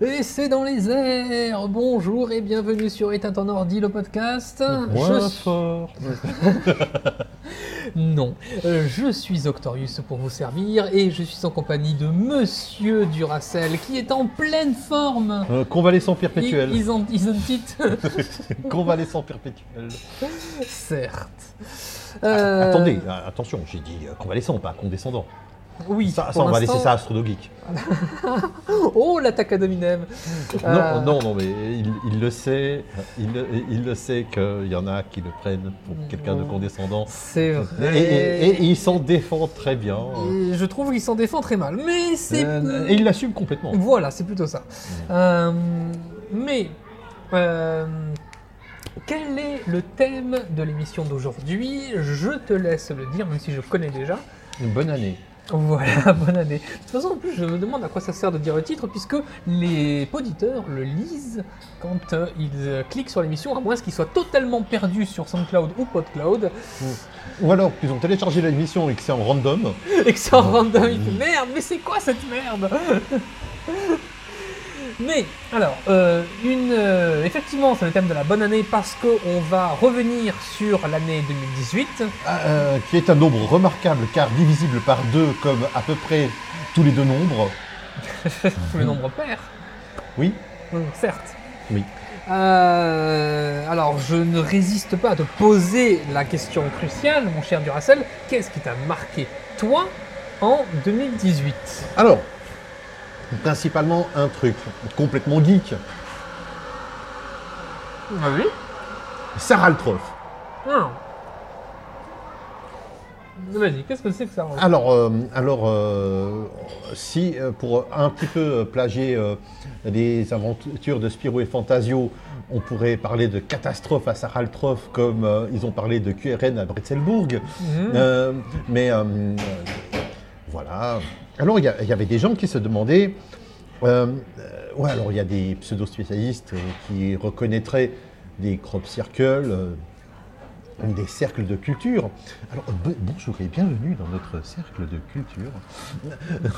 Et c'est dans les airs Bonjour et bienvenue sur Éteint en ordi, le podcast. Moins Je fort. Non, Euh, je suis Octorius pour vous servir et je suis en compagnie de Monsieur Duracell qui est en pleine forme. Euh, convalescent perpétuel. Ils, ont, une. Convalescent perpétuel. Certes. Euh, Attendez, euh, attention, j'ai dit convalescent, pas condescendant. Oui, Ça, on va laisser ça à Astrodo Geek. Oh, l'attaque à Dominem Euh, Non, non, non, mais il, il le sait, il, le- il le sait qu'il y en a qui le prennent pour quelqu'un de condescendant. C'est vrai. et- et- et il s'en défend très bien. Je trouve qu'il s'en défend très mal. Mais c'est... Euh, et il l'assume complètement. Voilà, c'est plutôt ça. Euh, mais, quel est le thème de l'émission d'aujourd'hui? Je te laisse le dire, même si je connais déjà. Une bonne année. Voilà, bonne année. De toute façon, en plus, je me demande à quoi ça sert de dire le titre, puisque les auditeurs le lisent quand euh, ils euh, cliquent sur l'émission, à moins qu'ils soient totalement perdus sur SoundCloud ou PodCloud, Ou alors, ils ont téléchargé l'émission et que c'est en random. et que c'est en random, ils font merde, mais c'est quoi cette merde? Mais, alors, euh, une, euh, effectivement, c'est le thème de la bonne année parce qu'on va revenir sur l'année 2018. euh, qui est un nombre remarquable car divisible par deux comme à peu près tous les deux nombres. le nombre pair, Oui, Hum, certes. oui. Alors, je ne résiste pas à te poser la question cruciale, mon cher Duracell. Qu'est-ce qui t'a marqué, toi, en 2018 Alors, principalement un truc complètement geek. Ah oui? Sarah Altroff. Ah. Vas-y, qu'est-ce que c'est que ça Alors, euh, alors euh, si euh, pour un petit peu plagier euh, les aventures de Spirou et Fantasio, on pourrait parler de catastrophe à Sarah Altroff comme ils ont parlé de QRN à Bretzelbourg. Mhm. Mais voilà. Alors, il y, avait des gens qui se demandaient. euh, ouais, alors il y a des pseudo-spécialistes euh, qui reconnaîtraient des crop circles, euh, des cercles de culture. Alors, euh, bon- bonjour et bienvenue dans notre cercle de culture.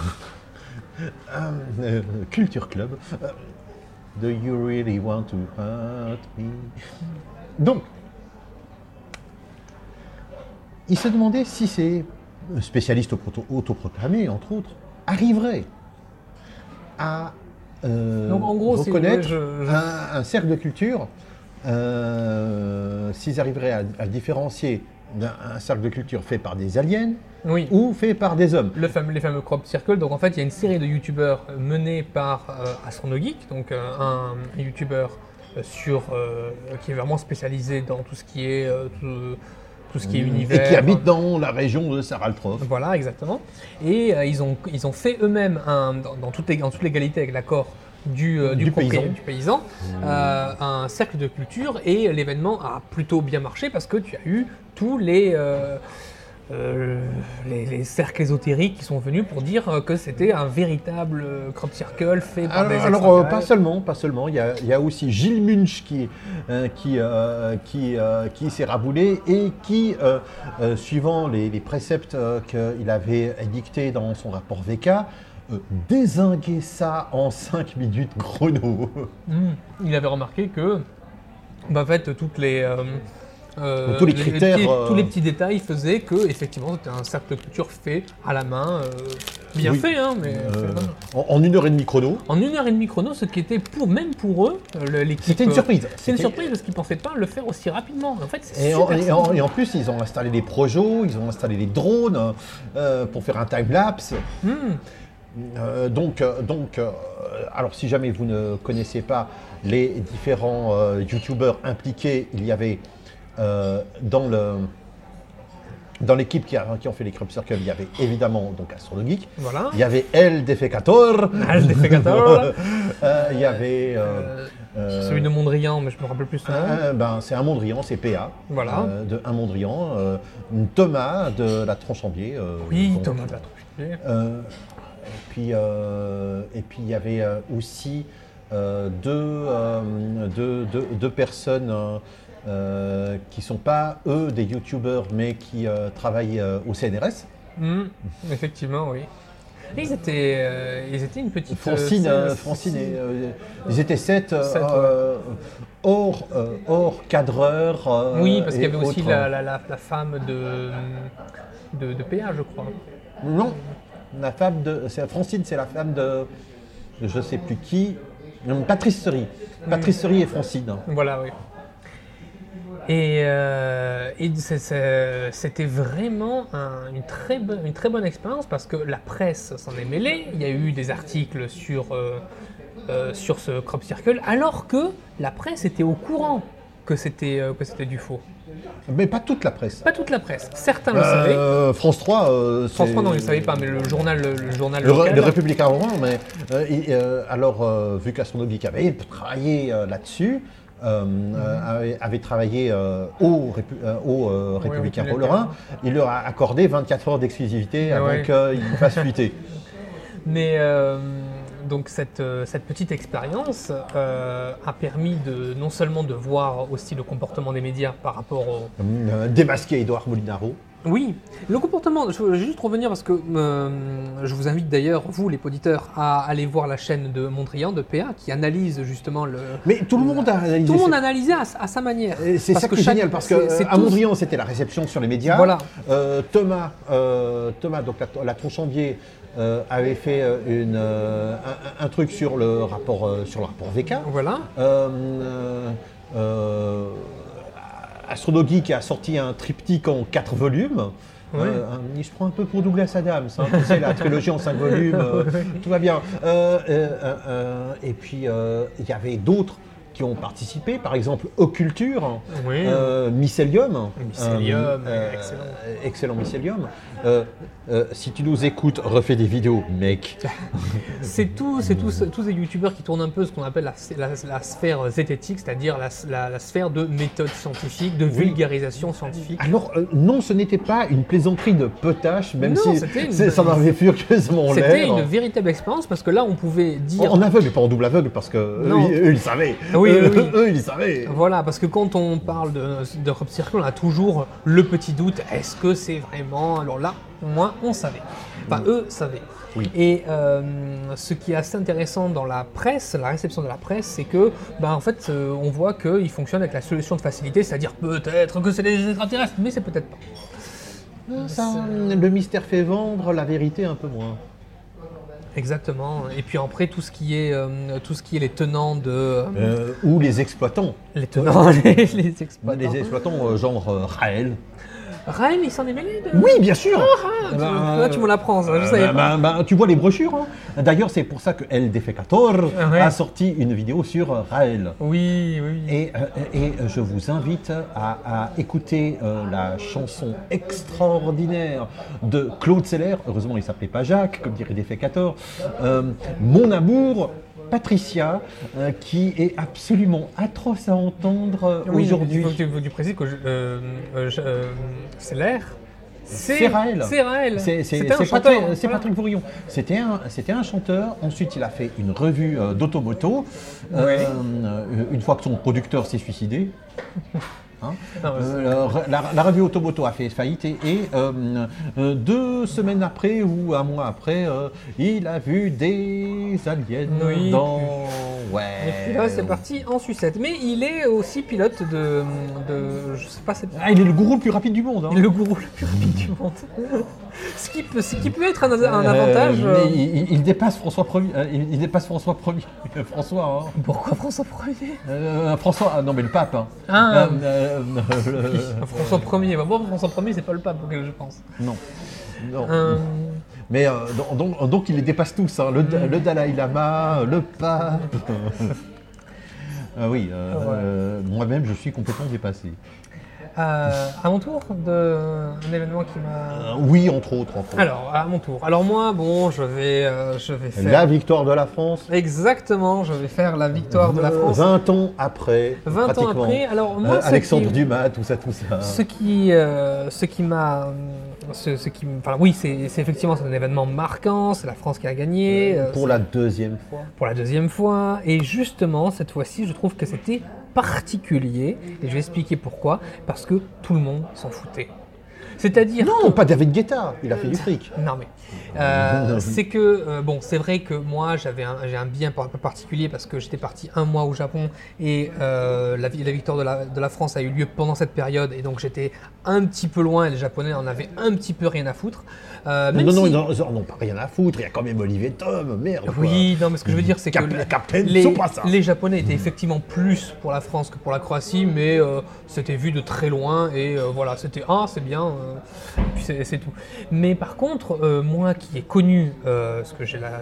Culture Club. Do you really want to hurt me? Donc, il se demandait si ces spécialistes auto- autoproclamés, entre autres, arriveraient à euh, Donc, en gros, reconnaître ouais, je- je- Un, un cercle de culture, euh, s'ils arriveraient à, différencier d'un un cercle de culture fait par des aliens Oui. ou fait par des hommes. Le fameux, les fameux crop circles. Donc en fait, il y a une série de youtubeurs menés par euh, Astronogeek, donc euh, un, youtubeur sur euh, qui est vraiment spécialisé dans tout ce qui est tout, tout ce qui est univers. Et qui habitent dans la région de Saraltrof. Voilà, exactement. Et euh, ils, ont, ils ont fait eux-mêmes, un- dans, dans toute les- en toute légalité avec l'accord du, euh, du, paysan. du paysan, euh, un cercle de culture et l'événement a plutôt bien marché parce que tu as eu tous les, euh, les, les cercles ésotériques qui sont venus pour dire euh, que c'était un véritable euh, crop circle fait par des Alors, alors, euh, pas seulement, pas seulement. Il y a, il y a aussi Gilles Munch qui, euh, qui, qui, qui s'est raboulé et qui, suivant les, les préceptes qu'il avait édictés dans son rapport VK, désinguait ça en 5 minutes chrono. Hmm. Il avait remarqué que, bah, en fait, toutes les, euh, euh, Tous les critères, petits- euh, tous les petits détails faisaient que, effectivement, c'était un cercle de culture fait à la main, euh, bien Oui. fait, hein, mais en, en une heure et demie chrono. en une heure et demie chrono, ce qui était pour même pour eux, l'équipe. C'était une surprise. C'est une C'était- surprise parce qu'ils pensaient pas le faire aussi rapidement. En fait, Et en, super et en- simple. et en plus, ils ont installé des projos, ils ont installé des drones pour faire un time-lapse. Hmm. Euh, donc, donc euh, alors si jamais vous ne connaissez pas les différents euh, youtubeurs impliqués, il y avait dans le dans l'équipe qui, a- qui ont fait les Crop Circle, il y avait évidemment donc Astro Geek, Voilà. il y avait El Defecator, El Defecator. Euh, il y avait euh, Euh, euh, celui de Mondrian, mais je me rappelle plus son nom. un- ben, c'est un Mondrian, c'est PA, Voilà. euh, de un Mondrian, euh, Thomas de la Tronchambier. euh, oui, donc, Thomas de la euh, et puis euh, et puis il y avait euh, aussi euh, deux, euh, deux, deux- deux personnes euh, qui sont pas eux des youtubeurs mais qui euh, travaillent euh, au CNRS. Hmm, effectivement, oui. Ils étaient, euh, ils étaient une petite. Francine, Francine et, ils étaient sept, Sept, ouais. hors, hors cadreur. Oui, parce qu'il y avait aussi la, la, la, la femme de, de, de PA, je crois. Non, la femme de. c'est- Francine, c'est la femme de. Je ne sais plus qui. Patrice Sery. Patrice Sery et Francine. Voilà, oui. Et, euh, et c'était vraiment un- une, très bonne, une très bonne expérience parce que la presse s'en est mêlée. Il y a eu des articles sur, euh, euh, sur ce crop circle, alors que la presse était au courant que c'était que c'était du faux. Mais pas toute la presse. Pas toute la presse. Certains le savaient. France 3. euh, France c'est- 3, non, ils ne savaient pas, mais le journal, le journal Le, local. le Républicain romain, mais euh, euh, alors, vu qu'Astronogeek avait travaillé là-dessus, euh, euh, avait, travaillé euh, au, Répu- euh, euh, il leur a accordé 24 heures d'exclusivité avant Ouais. qu'il fasse fuiter. Mais donc cette, cette petite expérience a permis de non seulement de voir aussi le comportement des médias par rapport au... Démasqué Edouard Molinaro. Oui, le comportement, je veux juste revenir parce que euh, je vous invite d'ailleurs, vous les auditeurs, à aller voir la chaîne de Mondrian, de PA, qui analyse justement le... Mais tout le monde a analysé. Tout le monde a analysé à, à sa manière. C'est ça que qui est génial parce que c'est- euh, à Mondrian c'était la réception sur les médias. Voilà. Euh, Thomas, euh, Thomas donc la, la Tronchambier euh, avait fait une, euh, un, un truc sur le rapport euh, sur le rapport VK. Voilà. Euh, Astronogeek a sorti un triptyque en quatre volumes. Ouais. Euh, un- je prends un peu pour Douglas Adams, hein, tu sais, la trilogie en cinq volumes, euh, tout va bien. Euh, et puis il y avait d'autres qui ont participé, par exemple Occulture, Oui. Mycelium. Mycelium, excellent. excellent Mycelium. Euh, euh, si tu nous écoutes, refais des vidéos, mec. C'est tout, c'est tous, tous ces youtubeurs qui tournent un peu ce qu'on appelle la, la- la sphère zététique, c'est-à-dire la, sphère de méthode scientifique, de vulgarisation scientifique. Alors, euh, non, ce n'était pas une plaisanterie de potache, même Non, si c'était une- ça en avait furieusement C'était l'air. une véritable expérience parce que là, on pouvait dire. En, aveugle, pas en double aveugle, parce que eux, ils- eux, ils savaient. Oui, eux, oui, oui. eux, ils savaient. Voilà, parce que quand on parle de, de Rob Circle, on a toujours le petit doute est-ce que c'est vraiment. Alors là, au moins, on savait. Enfin, eux savaient. Oui. Et euh, ce qui est assez intéressant dans la presse, la réception de la presse, c'est que, ben, en fait, euh, on voit qu'ils fonctionnent avec la solution de facilité, c'est-à-dire peut-être que c'est des extraterrestres, mais c'est peut-être pas. Ça, le mystère fait vendre, la vérité un peu moins. Exactement. Et puis après, tout ce qui est, euh, tout ce qui est les tenants de. euh, ou les exploitants. les tenants, les, les exploitants. Les exploitants, euh, genre euh, Raël. Raël, il s'en est mêlé de. Oui, bien sûr Ah, tu, Ben, là, tu me l'apprends, ça, je Euh, savais pas. ben, ben, tu vois les brochures. hein. D'ailleurs, c'est pour ça que El Defecator Ah ouais. a sorti une vidéo sur euh, Raël. Oui, oui. Et, euh, et je vous invite à, à écouter euh, la chanson extraordinaire de Claude Seller. Heureusement, il s'appelait pas Jacques, comme dirait Defecator. Euh, Mon amour, Patricia, euh, qui est absolument atroce à entendre euh, Oui, aujourd'hui. Il faut que tu, que précises euh, euh, euh, c'est l'air. C'est Raël. C'est Raël. Patrick, c'est voilà. Patrick Bourillon. C'était un, chanteur. Ensuite, il a fait une revue euh, d'automoto. Euh, une fois que son producteur s'est suicidé. Hein. Ah, Euh, la, la revue Automoto a fait faillite et, et, euh, euh, deux semaines après ou un mois après, il a vu des aliens Oui. dans. Et Ouais. puis là, c'est parti en sucette. Mais il est aussi pilote de. de je sais pas, Ah, il est le gourou le plus rapide du monde. hein. le gourou le plus rapide du monde. Ce, qui peut, ce qui peut être un, un Euh, avantage. mais euh, il, il- il dépasse François Premier. euh, il, il dépasse François Premier. François. hein. Pourquoi François Ier? Euh, François, ah non mais le pape. hein. Ah. Le- François Ier. Bah, bon, François Ier, c'est pas le pape auquel je pense. non. non. Mais donc, il les dépasse tous. hein. Le, le Dalai Lama, le pape. Ah oui, euh, Ouais. euh, moi-même je suis complètement dépassé. Euh, à mon tour, de, un événement qui m'a. Euh, oui, entre autres. entre autres. Alors, à mon tour. Alors moi, bon, je vais, euh, je vais faire. La victoire de la France. Exactement, je vais faire la victoire de la France. 20 ans après. 20 ans après. Alors moi, Alexandre qui- Dumas, tout ça, tout ça. Ce qui, ce qui m'a, ce, ce qui, enfin oui, c'est effectivement c'est un événement marquant. C'est la France qui a gagné Pour la deuxième fois. pour la deuxième fois. Et justement, cette fois-ci, je trouve que c'était particulier. Et je vais expliquer pourquoi. Parce que tout le monde s'en foutait. C'est-à-dire Non, pas David Guetta, il a fait du fric. Non mais euh, c'est que euh, bon, c'est vrai que moi j'avais un, j'ai un bien par- particulier parce que j'étais parti un mois au Japon et euh, la, vi- la victoire de la, de la France a eu lieu pendant cette période et donc j'étais un petit peu loin et les Japonais en avaient un petit peu rien à foutre. Non, non, non, si- ils en- ils en ont pas rien à foutre, il y a quand même Olivier Tom, merde. quoi. Oui, non, mais ce que je veux dire, c'est que les- les, Japonais étaient effectivement plus pour la France que pour la Croatie, mais c'était vu de très loin et voilà, c'était ah, c'est bien, et puis c'est c'est tout. Mais par contre, moi qui ai connu, euh, parce que j'ai la-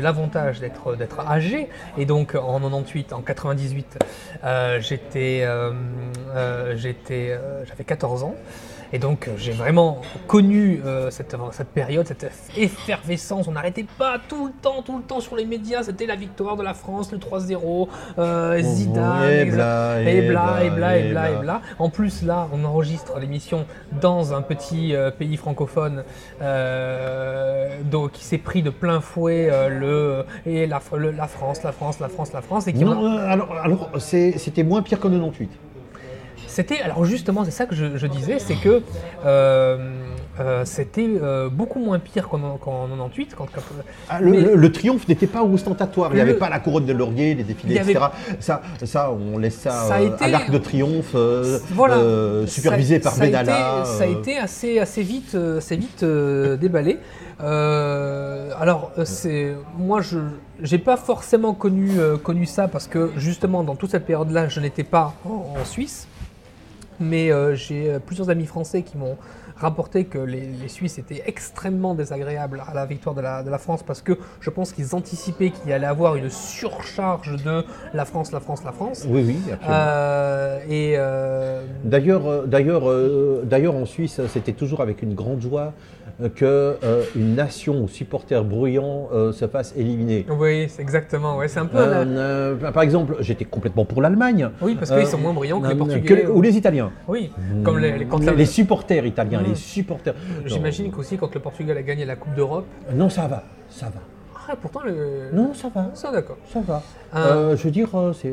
l'avantage d'être d'être âgé, et donc en 98, en 98, euh, j'étais, euh, euh, j'étais, j'avais 14 ans. Et donc j'ai vraiment connu euh, cette, cette période, cette effervescence. On n'arrêtait pas tout le temps, tout le temps sur les médias. C'était la victoire de la France, le 3-0, euh, Zidane, et bla, et bla, et bla, et bla, et bla. bla. En plus là, on enregistre l'émission dans un petit euh, pays francophone euh, donc, qui s'est pris de plein fouet euh, le, et la, le- la France, la France, la France, la France. Et qui Non, a- euh, alors, alors c'était moins pire qu'en 98. C'était alors justement c'est ça que je, je disais, c'est que euh, euh, c'était euh, beaucoup moins pire qu'en qu'en 98 quand, quand- Ah, le, mais- le- le triomphe n'était pas ostentatoire, il n'y Le- avait pas la couronne de laurier, les défilés, avait- etc. Ça, ça, on laisse ça, Ça euh, été- à l'arc de triomphe, euh, voilà, supervisé Ça- par été- Benalla. ça a été assez assez vite assez vite déballé. Alors c'est moi je j'ai pas forcément connu connu ça parce que justement dans toute cette période-là je n'étais pas en, en Suisse, mais j'ai plusieurs amis français qui m'ont rapporté que les, les Suisses étaient extrêmement désagréables à la victoire de la, de la France parce que je pense qu'ils anticipaient qu'il y allait avoir une surcharge de la France, la France, la France. Oui, oui, absolument. Euh, et euh, D'ailleurs, euh, d'ailleurs, d'ailleurs, en Suisse, c'était toujours avec une grande joie que euh, une nation aux supporters bruyants euh, se fasse éliminer. oui, c'est exactement. Ouais, c'est un peu. Euh, la- euh, par exemple, j'étais complètement pour l'Allemagne. Oui, parce qu'ils sont moins brillants que les Portugais. que- ou les Italiens. Oui, comme les, les- quand les, la- les supporters italiens, les supporters. J'imagine qu'aussi quand le Portugal a gagné la Coupe d'Europe. Non, ça va, ça va. Ah, pourtant le. Non, ça va, Ça, d'accord. ça va. Euh, je veux dire,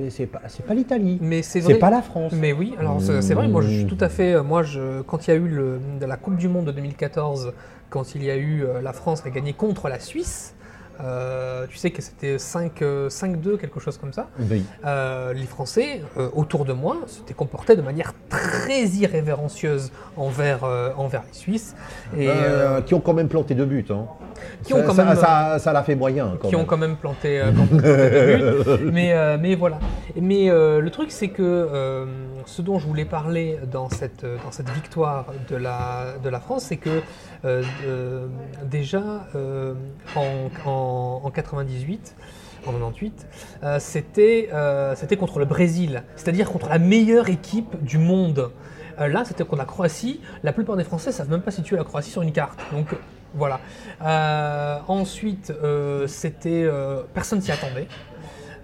c'est pas, pas l'Italie. Mais c'est vrai. C'est pas la France. Mais oui, alors c'est vrai, moi je suis Mm. tout à fait. Moi, je, quand il y a eu le, de la Coupe du Monde de 2014, quand il y a eu euh, la France qui a gagné contre la Suisse, euh, tu sais que c'était 5, euh, 5-2, quelque chose comme ça. Oui. Euh, les Français, euh, autour de moi, s'étaient comportés de manière très irrévérencieuse envers, envers les Suisses. Et, euh, qui ont quand même planté deux buts. Hein. Qui ont ça, quand ça- même- ça- ça l'a fait moyen. Quand qui ont même. quand même planté, euh, quand même planté des buts. Mais, euh, mais voilà. Mais euh, le truc, c'est que euh, ce dont je voulais parler dans cette, dans cette victoire de la, de la France, c'est que euh, euh, déjà euh, en, en, en 98, en 98, euh, c'était euh, contre le Brésil, c'est-à-dire contre la meilleure équipe du monde. Euh, là, c'était contre la Croatie. La plupart des Français savent même pas situer la Croatie sur une carte. Donc euh, voilà. Euh, ensuite, euh, c'était euh, personne s'y attendait.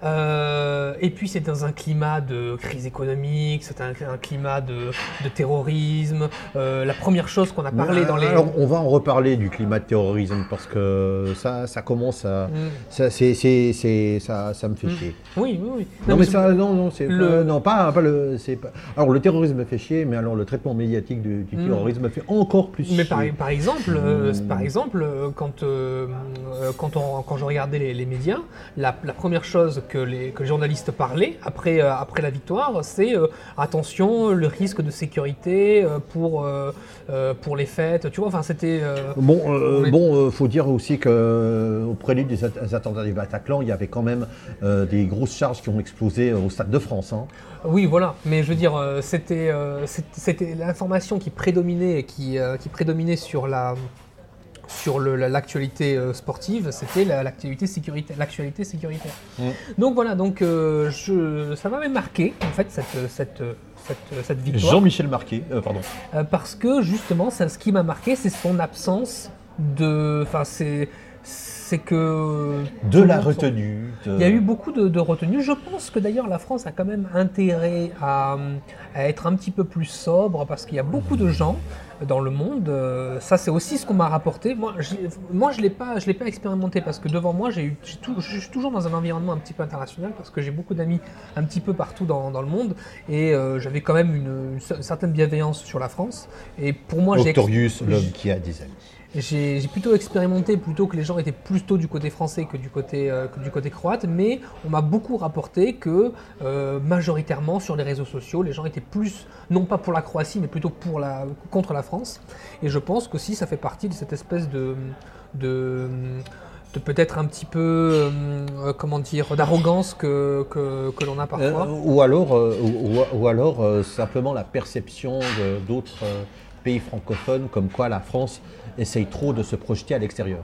Euh, et puis c'est dans un climat de crise économique, c'est un, un climat de, de terrorisme. Euh, la première chose qu'on a parlé dans les... Alors, on va en reparler du climat de terrorisme parce que ça, ça commence à. Mm. Ça, c'est, c'est, c'est- ça, ça me fait Mm. chier. Oui, oui, oui. Non, mais ça, non, non, c'est Le- pas, non, pas, pas le, pas. Alors le terrorisme me fait chier, mais alors le traitement médiatique du, du Mm. terrorisme me fait encore plus Mais chier. par, par exemple, euh, par exemple euh, quand, euh, euh, quand, on, quand je regardais les, les médias, la, la première chose que les, que les journalistes parlaient après, euh, après la victoire, c'est euh, attention, le risque de sécurité euh, pour, pour les fêtes. Tu vois, enfin, c'était. Bon, On est- bon, faut dire aussi que euh, au prélude des at- attentats du Bataclan, il y avait quand même des grosses charges qui ont explosé au Stade de France. hein. Oui, voilà. Mais je veux dire, c'était l'information qui prédominait et qui, qui prédominait sur la sur l'actualité euh, sportive, c'était la- l'actualité sécurité, l'actualité sécuritaire. Mm. Donc voilà, donc euh, je, ça m'avait marqué en fait cette cette cette, cette victoire Jean-Michel Marquet, euh, pardon. euh, parce que justement, ça, ce qui m'a marqué, c'est son absence de, enfin c'est c'est que De la retenue. de- il y a eu beaucoup de, de retenues. Je pense que d'ailleurs la France a quand même intérêt à, à être un petit peu plus sobre parce qu'il y a beaucoup de gens dans le monde. euh, ça, c'est aussi ce qu'on m'a rapporté. Moi, je, moi, je l'ai pas, je l'ai pas expérimenté parce que devant moi, j'ai eu, j'ai tout- je suis toujours dans un environnement un petit peu international parce que j'ai beaucoup d'amis un petit peu partout dans, dans le monde et euh, j'avais quand même une, une cer- certaine bienveillance sur la France. Et pour moi, j'ai ex- Octorius, l'homme qui a des amis. J'ai plutôt expérimenté plutôt que les gens étaient plutôt du côté français que du côté, euh, que du côté croate, mais on m'a beaucoup rapporté que euh, majoritairement sur les réseaux sociaux, les gens étaient plus, non pas pour la Croatie, mais plutôt pour la, contre la France. Et je pense qu'aussi ça fait partie de cette espèce de, de, peut-être un petit peu, euh, comment dire, d'arrogance que, que, que l'on a parfois. Ou alors, ou, alors simplement la perception d'autres pays francophones comme quoi la France essaye trop de se projeter à l'extérieur.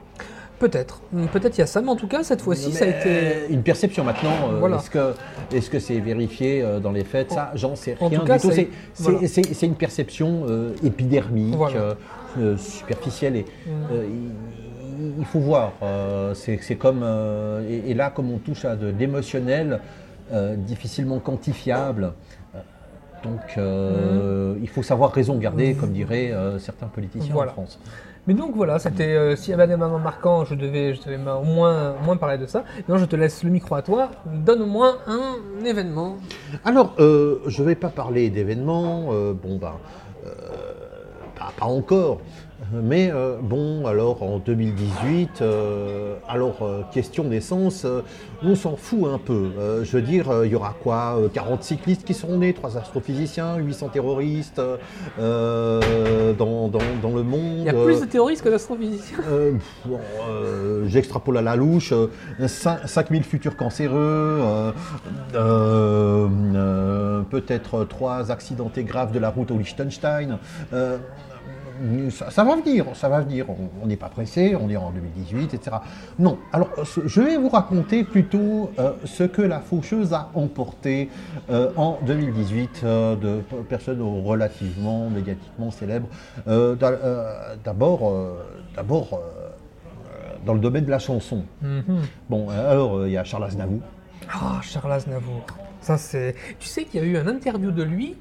Peut-être, peut-être il y a ça, mais en tout cas cette fois-ci ça a été... euh, une perception maintenant. euh, Voilà. Est-ce que est-ce que c'est vérifié euh, dans les faits? Ça, j'en sais en rien tout cas, du tout. C'est- C'est voilà. c'est- c'est une perception euh, épidermique, Voilà. euh, euh, superficielle. Et, Mm. euh, il, faut voir. euh, c'est c'est comme euh, et, et là, comme on touche à de l'émotionnel, euh, difficilement quantifiable. Donc, euh, il faut savoir raison garder, comme diraient euh, certains politiciens. Voilà. en France. Mais donc voilà, c'était euh, s'il y avait des moments marquants, je devais, je devais au moins, au moins parler de ça. Non, je te laisse le micro à toi. Donne au moins un événement. Alors, euh, je ne vais pas parler d'événements, euh, bon ben, euh, pas, pas encore, mais euh, bon, alors en 2018, euh, alors euh, question d'essence, on s'en fout un peu. Je veux dire, il y aura quoi euh, 40 cyclistes qui seront nés, 3 astrophysiciens, 800 terroristes dans, dans- dans le monde. Il y a plus de terroristes que d'astrophysiciens. Bon, J'extrapole à la louche, euh, 5 5000 futurs cancéreux, peut-être 3 accidentés graves de la route au Liechtenstein. Euh, ça, ça va venir, ça va venir. On- n'est pas pressé, on est en 2018, etc. Non, alors ce- je vais vous raconter plutôt euh, ce que la faucheuse a emporté euh, en 2018 euh, de personnes relativement médiatiquement célèbres. Euh, d'a- euh, D'abord, euh, d'abord euh, dans le domaine de la chanson. Mhm. Bon, alors euh, il y a Charles Aznavour. Ah, Charles Aznavour. Ça c'est. Tu sais qu'il y a eu un interview de lui.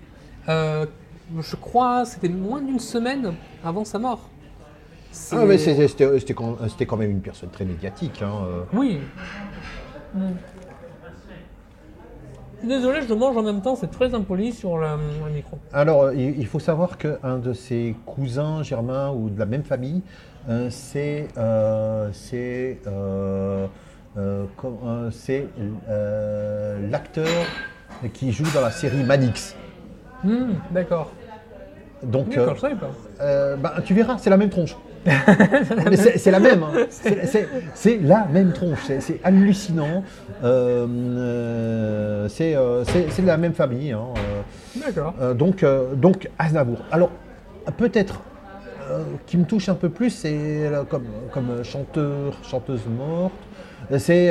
Je crois, c'était moins d'une semaine avant sa mort. Ah, mais c'était quand, même une personne très médiatique. hein, euh. Oui. Désolé, je mange en même temps, c'est très impoli sur le, le micro. Alors, euh, il faut savoir qu'un de ses cousins germains ou de la même famille, euh, c'est euh, c'est, com- c'est, l'acteur qui joue dans la série Manix. Hmm, D'accord. Donc, euh, euh, ben, tu verras, c'est la même tronche. C'est la même, hein. c'est la même tronche, c'est- hallucinant. Euh, c'est de la même famille. hein. D'accord. Donc, donc Aznavour. Alors, peut-être qui me touche un peu plus, c'est comme, comme chanteur, chanteuse morte, c'est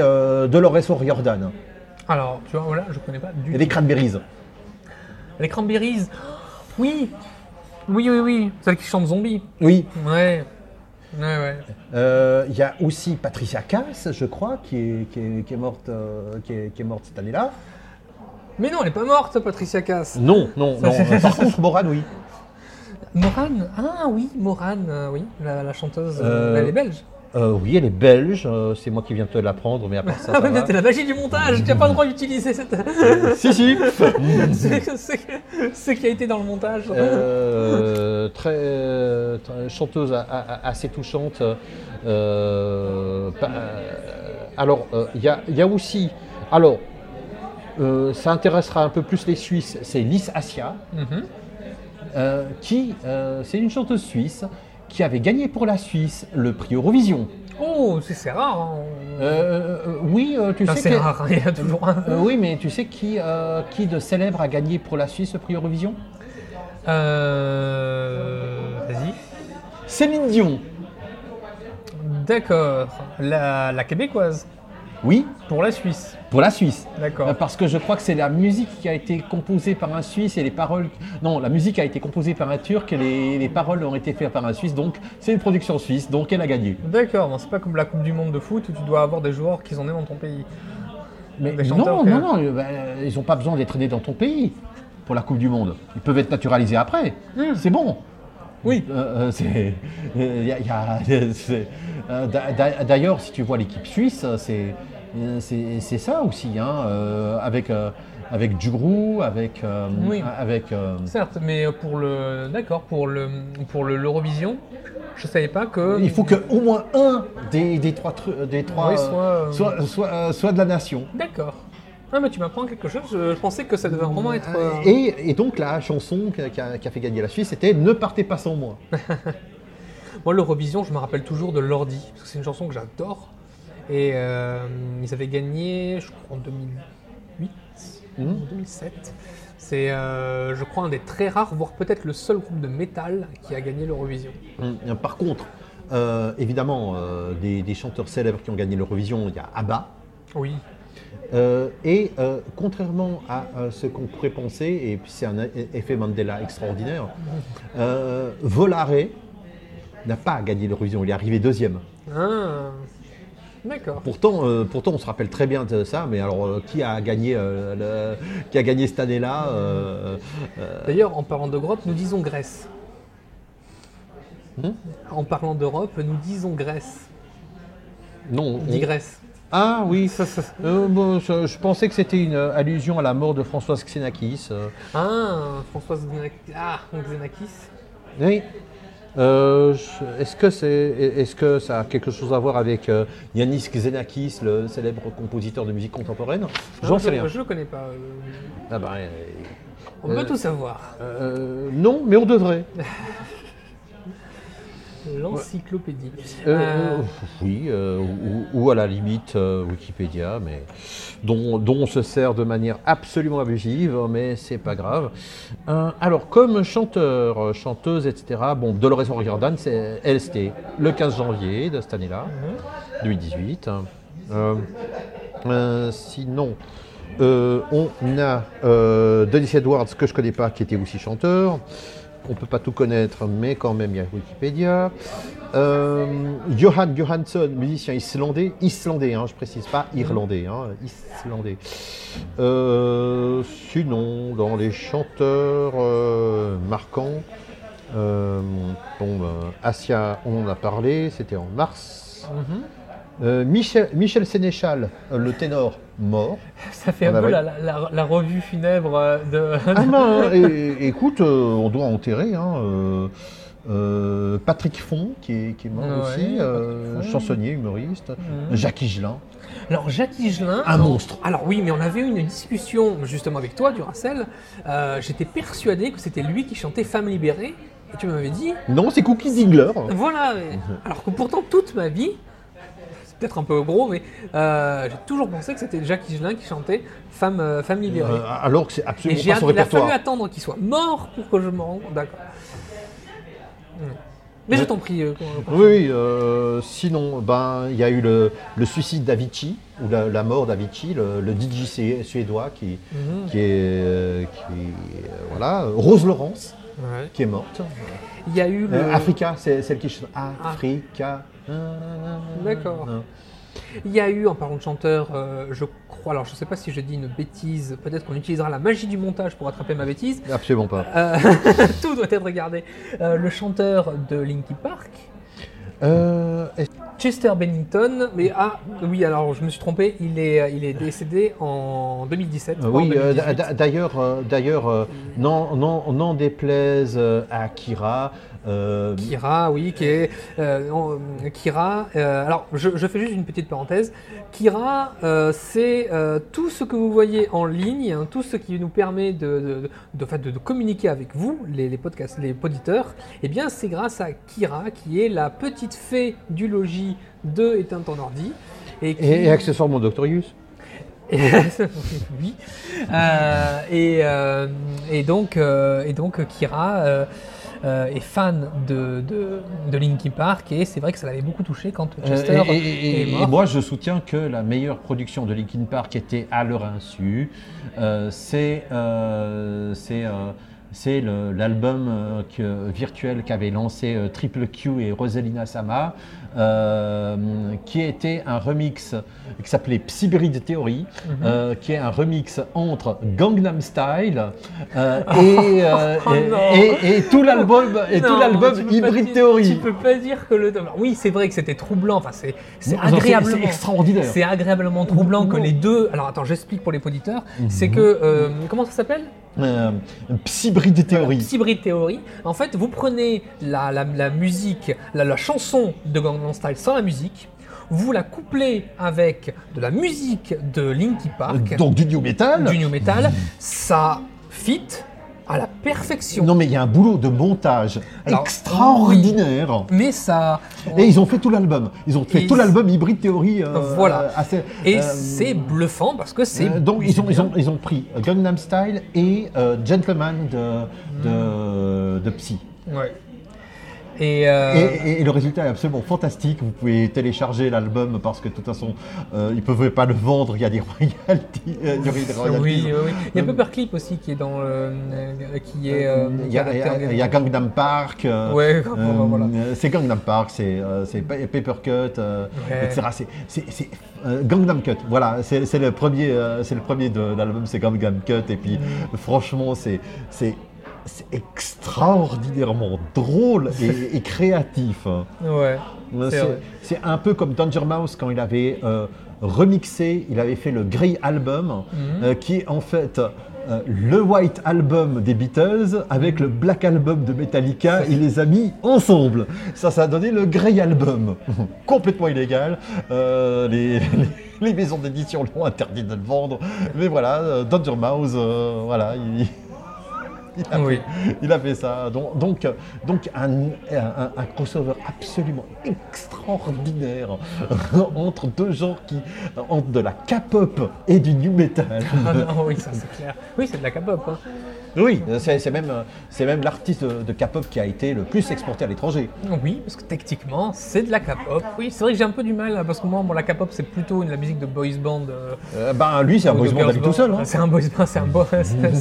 Dolores O'Riordan Alors, tu vois, voilà, je connais pas du et tout. les Cranberries. Les Cranberries. Oui. Oui, oui, oui. Celle qui chante zombie. Oui. Ouais. Ouais, ouais. Euh, Il y a aussi Patricia Cass, je crois, qui est, qui est, qui est morte, euh, qui, est, qui est morte cette année-là. Mais non, elle est pas morte, Patricia Cass. Non, non, non. Par contre, Morane, oui. Morane. Ah oui, Morane, euh, oui, la, la chanteuse. Euh, Elle est belge. Euh, oui, elle est belge. euh, c'est moi qui viens de te l'apprendre, mais à part ça, Ah mais c'est la magie du montage. Tu n'as pas le droit d'utiliser cette. si, si. C'est- c'est ce qui a été dans le montage. Euh, très, euh, très- chanteuse a- a- assez touchante. Euh, euh, alors, euh, il y, a, il y a aussi. Alors, euh, ça intéressera un peu plus les Suisses. C'est Lys Assia, Mhm. euh, qui, euh, c'est une chanteuse suisse qui avait gagné pour la Suisse le prix Eurovision. Oh, c'est rare. hein. Euh, euh, oui, euh, tu sais c'est que- rare, il y a toujours un. Euh, oui, mais tu sais qui, euh, qui de célèbre a gagné pour la Suisse le prix Eurovision? Euh. Vas-y. Céline Dion. D'accord. La, la québécoise. Oui, Pour la Suisse. pour la Suisse. D'accord. Euh, Parce que je crois que c'est la musique qui a été composée par un Suisse et les paroles. Non, la musique a été composée par un Turc et les, les paroles ont été faites par un Suisse. Donc c'est une production suisse, donc elle a gagné. D'accord, c'est pas comme la Coupe du Monde de foot où tu dois avoir des joueurs qui sont nés dans ton pays. Mais non, non, non, euh, ben, ils n'ont pas besoin d'être nés dans ton pays pour la Coupe du Monde. Ils peuvent être naturalisés après. C'est bon. Oui. Euh, euh, euh, euh, D'ailleurs, si tu vois l'équipe suisse, c'est, euh, c'est, ça aussi, hein, euh, avec, euh, avec avec, euh, Oui. avec euh, Certes, mais pour le. D'accord, pour le pour le- l'Eurovision, je savais pas que. il faut que au moins un des, des trois, des trois Oui, euh, soit, euh, soit, soit, euh, soit de la nation. D'accord. Ah, mais tu m'apprends quelque chose, je, je pensais que ça devait vraiment être. euh, Et, et donc la chanson qui a, fait gagner la Suisse, c'était Ne partez pas sans moi. Moi, l'Eurovision, je me rappelle toujours de Lordi, parce que c'est une chanson que j'adore. Et euh, ils avaient gagné, je crois, en 2008 Mhm. ou 2007. C'est, euh, je crois, un des très rares, voire peut-être le seul groupe de métal qui a gagné l'Eurovision. Hum, Par contre, euh, évidemment, euh, des, des chanteurs célèbres qui ont gagné l'Eurovision, il y a ABBA. Oui. Euh, et euh, contrairement à euh, ce qu'on pourrait penser, et puis c'est un e- effet Mandela extraordinaire, euh, Volare n'a pas gagné l'Eurovision, il est arrivé deuxième. Ah, d'accord. Pourtant, pourtant, on se rappelle très bien de ça, mais alors qui a gagné, le- qui a gagné cette année-là D'ailleurs, en parlant d'Europe, nous disons Grèce. Hmm? En parlant d'Europe, nous disons Grèce. Non. On dit on- Grèce. Ah oui. Euh, bon, je, je pensais que c'était une euh, allusion à la mort de Françoise Xenakis. euh. Ah, Françoise Xenakis. Ah, Xenakis. Oui. Euh, est-ce que c'est, est-ce que ça a quelque chose à voir avec euh, Yanis Xenakis, le célèbre compositeur de musique contemporaine? J'en sais rien. Je le connais pas. Ah euh, On peut tout savoir. non, mais on devrait. L'encyclopédie. Euh, Euh, euh, oui, ou, ou à la limite Wikipédia, mais dont, dont on se sert de manière absolument abusive, mais c'est pas grave. Alors, comme chanteur, chanteuse, etc., bon, Dolores O'Riordan, c'est LST, le 15 janvier de cette année-là, 2018. Euh, euh, sinon, euh, on a euh, Dennis Edwards, que je connais pas, qui était aussi chanteur. On peut pas tout connaître, mais quand même, il y a Wikipédia. Euh, Johan Johansson, musicien islandais, islandais, hein, je précise pas irlandais, hein, islandais. Euh, sinon, dans les chanteurs euh, marquants, bon, Asia, on en a parlé, c'était en mars. mhm. Michel, Michel Sénéchal, le ténor, mort. Ça fait On un peu la, la- la- la revue funèbre euh, de. Ah ben, et- écoute, euh, on doit enterrer. Hein, euh, Patrick Font, qui est, qui est mort aussi, euh, chansonnier, humoriste. Mhm. Jacques Higelin. Alors Jacques Higelin. Un monstre. Alors oui, mais on avait eu une discussion justement avec toi, Duracell. Euh, J'étais persuadé que c'était lui qui chantait Femme libérée. Et tu m'avais dit, Non, c'est Cookie Dingler. voilà. mais- Alors que pourtant toute ma vie, c'est peut-être un peu gros, mais euh, j'ai toujours pensé que c'était Jacques Higelin qui chantait Femme, euh, Femme libérée. Euh, alors que c'est absolument pas son il a fallu attendre qu'il soit mort pour que je m'en rende. D'accord. Mais je t'en prie. Oui, oui, sinon, ben, il y a eu le, le suicide d'Avicii, ou la, la mort d'Avicii, le, le DJ suédois qui, Mhm. qui est. qui, voilà. Rose Laurence, Ouais. qui est morte. Il y a eu le. Euh, Africa, c'est celle qui chante Africa. D'accord. Il y a eu, en parlant de chanteur, euh, je crois, alors je ne sais pas si je dis une bêtise, peut-être qu'on utilisera la magie du montage pour attraper ma bêtise. Absolument pas. Euh, tout doit être regardé. Euh, le chanteur de Linkin Park, Euh, est- Chester Bennington, mais ah oui, alors je me suis trompé, il est, il est décédé en 2017. pas en oui, euh, 2018. d'a- d'ailleurs, euh, d'ailleurs, euh, non, non, non déplaise euh, à Kira. Euh, Kira, oui, qui est euh, en- Kira. euh, alors, je, je fais juste une petite parenthèse. Kira, c'est tout ce que vous voyez en ligne, hein, tout ce qui nous permet de, de, de, en fait, de- de communiquer avec vous, les, les podcasts, les poditeurs. Eh bien, c'est grâce à Kira, qui est la petite fée du logis de Éteins ton ordi. Et, qui... et, et accessoirement Doctorius. oui. Euh, et, euh, et donc, euh, et donc Kira, euh, est fan de, de, de Linkin Park et c'est vrai que ça l'avait beaucoup touché quand Euh, Chester et, et- est et mort. moi, je soutiens que la meilleure production de Linkin Park était à leur insu. Euh, c'est euh, c'est, l'album euh, que- virtuel qu'avaient lancé euh, Triple Q et Rosalina Sama, euh, qui était un remix qui s'appelait Psybride Theory, Mhm. qui est un remix entre Gangnam Style et, Oh et- non. et- et tout l'album et tout l'album Hybrid Theory. Tu peux pas dire que le. Oui, c'est vrai que c'était troublant. Enfin, c'est agréablement. c'est extraordinaire. C'est agréablement troublant que les deux. Alors attends, j'explique pour les auditeurs. Mhm. C'est que comment ça s'appelle? Euh, Psybride Theory. Hybrid Theory. En fait, vous prenez la, la- la musique, la, la chanson de Gangnam Style sans la musique, vous la couplez avec de la musique de Linkin Park, Donc du new metal. du new metal, ça fit à la perfection. Non mais il y a un boulot de montage Alors, extraordinaire. Mais ça. Et ils ont fait tout l'album. Ils ont fait Et tout l'album Hybrid Theory. euh, Voilà. euh, assez- Et euh, c'est bluffant parce que c'est. euh, donc ils ont, ils, ont, ils ont pris Gangnam Style et Gentleman de, de, de Psy. Ouais. Et, euh, Et, et- et le résultat est absolument fantastique. Vous pouvez télécharger l'album parce que de toute façon, euh, ils ne pouvaient pas le vendre. Il y a des royalties. euh, des royalties. oui, oui, oui. Il y a Euh, Paperclip aussi qui est dans le, qui est. Il y, a, il y Gangnam Park. Ouais, voilà. C'est Gangnam Park, c'est c'est Pa- Papercut, euh, Ouais. etc. C'est- Gangnam Cut. Voilà, c'est le premier, c'est le premier de l'album, c'est Gangnam Cut. Et puis, Mm. franchement, c'est c'est extraordinairement drôle et, et créatif. Ouais. Euh, C'est un peu comme Danger Mouse quand il avait euh, remixé, il avait fait le Grey Album, Mhm. euh, qui est en fait euh, le White Album des Beatles avec le Black Album de Metallica. Il les a mis ensemble. Ça, ça a donné le Grey Album. Complètement illégal. Euh, les, les- les maisons d'édition l'ont interdit de le vendre. Mais voilà, Danger Mouse, euh, voilà, il, il a Oui. fait, il a fait ça. Donc, donc, donc un, un- un crossover absolument extraordinaire entre deux genres qui entre de la K-pop et du new metal. Ah non, oui, ça c'est clair. Oui, c'est de la K-pop. hein. Oui, c'est c'est même, c'est même l'artiste de, de K-pop qui a été le plus exporté à l'étranger. Oui, parce que techniquement, c'est de la K-pop. Oui, c'est vrai que j'ai un peu du mal, hein, parce que moi, bon, la K-pop, c'est plutôt une- la musique de boys band. euh, Euh, ben, lui, c'est un boys band tout seul. hein. C'est un boys band, c'est un, bo-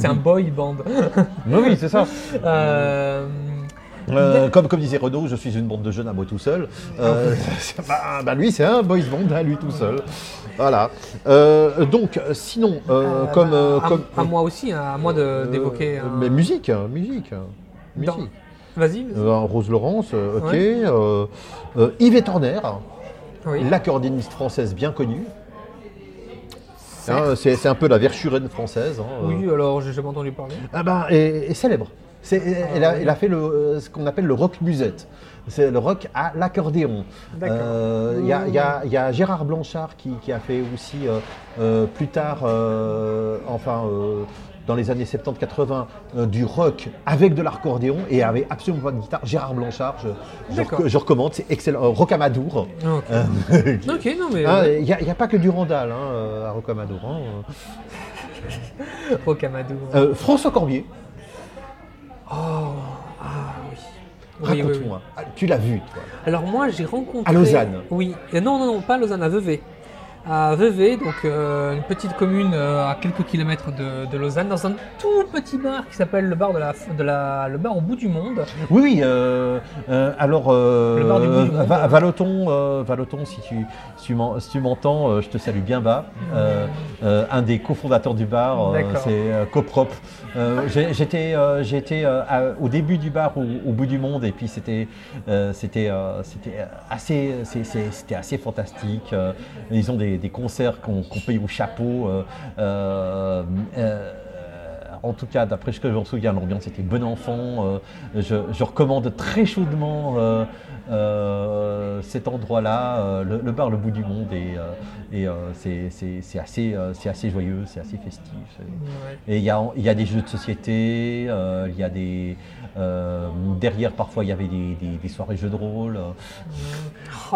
un boy band. Oui, oui, c'est ça. Euh, Euh, comme, comme disait Renaud, je suis une bande de jeunes à moi tout seul. Euh, bah, bah, lui, c'est un boys band à lui tout seul. Voilà. Euh, donc, sinon, euh, euh, comme, à, comme à moi aussi, hein, à moi d'évoquer. un- Mais musique, hein, musique. Dans- musique. Vas-y. vas-y. Euh, Rose Laurence, ok. Ouais. Yvette Horner, oui. l'accordéoniste française bien connue. Hein, c'est un peu la Verschuren française. hein. Oui, alors j'ai jamais entendu parler. Ah ben, et, et célèbre. Elle, a, elle a fait le, euh, ce qu'on appelle le rock musette. C'est le rock à l'accordéon. Euh, Il y, a- y y a Gérard Blanchard qui, qui a fait aussi euh, plus tard, enfin dans les années 70-80, euh, du rock avec de l'accordéon et avec absolument pas de guitare. Gérard Blanchard, je, recommande, c'est excellent. Euh, Ok, Rocamadour. Euh, Ok, non mais. hein, Il n'y a, pas que du Randall hein, à Rocamadour. hein. Rocamadour. François Corbier, Oh, ah oui. Oui, oui, oui. raconte-moi. Tu l'as vu, toi Alors moi j'ai rencontré... À Lausanne. Oui. Euh, Non, non, non, pas à Lausanne, à Vevey. À Vevey, donc euh, une petite commune euh, à quelques kilomètres de, de Lausanne, dans un tout petit bar qui s'appelle le bar de la, de la, le bar au bout du monde. Oui, oui. euh, alors, Le bar du bout du monde. Va- Valoton, Valoton, si tu, si tu m'entends, je te salue bien bas. Un des cofondateurs du bar, c'est Coprop. J'étais j'étais, au début du bar, au, au bout du monde, et puis c'était c'était c'était assez c'était assez fantastique. Ils ont des, des concerts qu'on paye au chapeau. euh, euh, euh, en tout cas, d'après ce que je me souviens, l'ambiance était bon enfant. Je, je recommande très chaudement cet endroit-là, le, le bar Le Bout du Monde, et, et, c'est- assez, joyeux, c'est assez festif. Et il y a, il y a des jeux de société, il y a des. euh, derrière, parfois, il y avait des, des- des soirées jeux de rôle.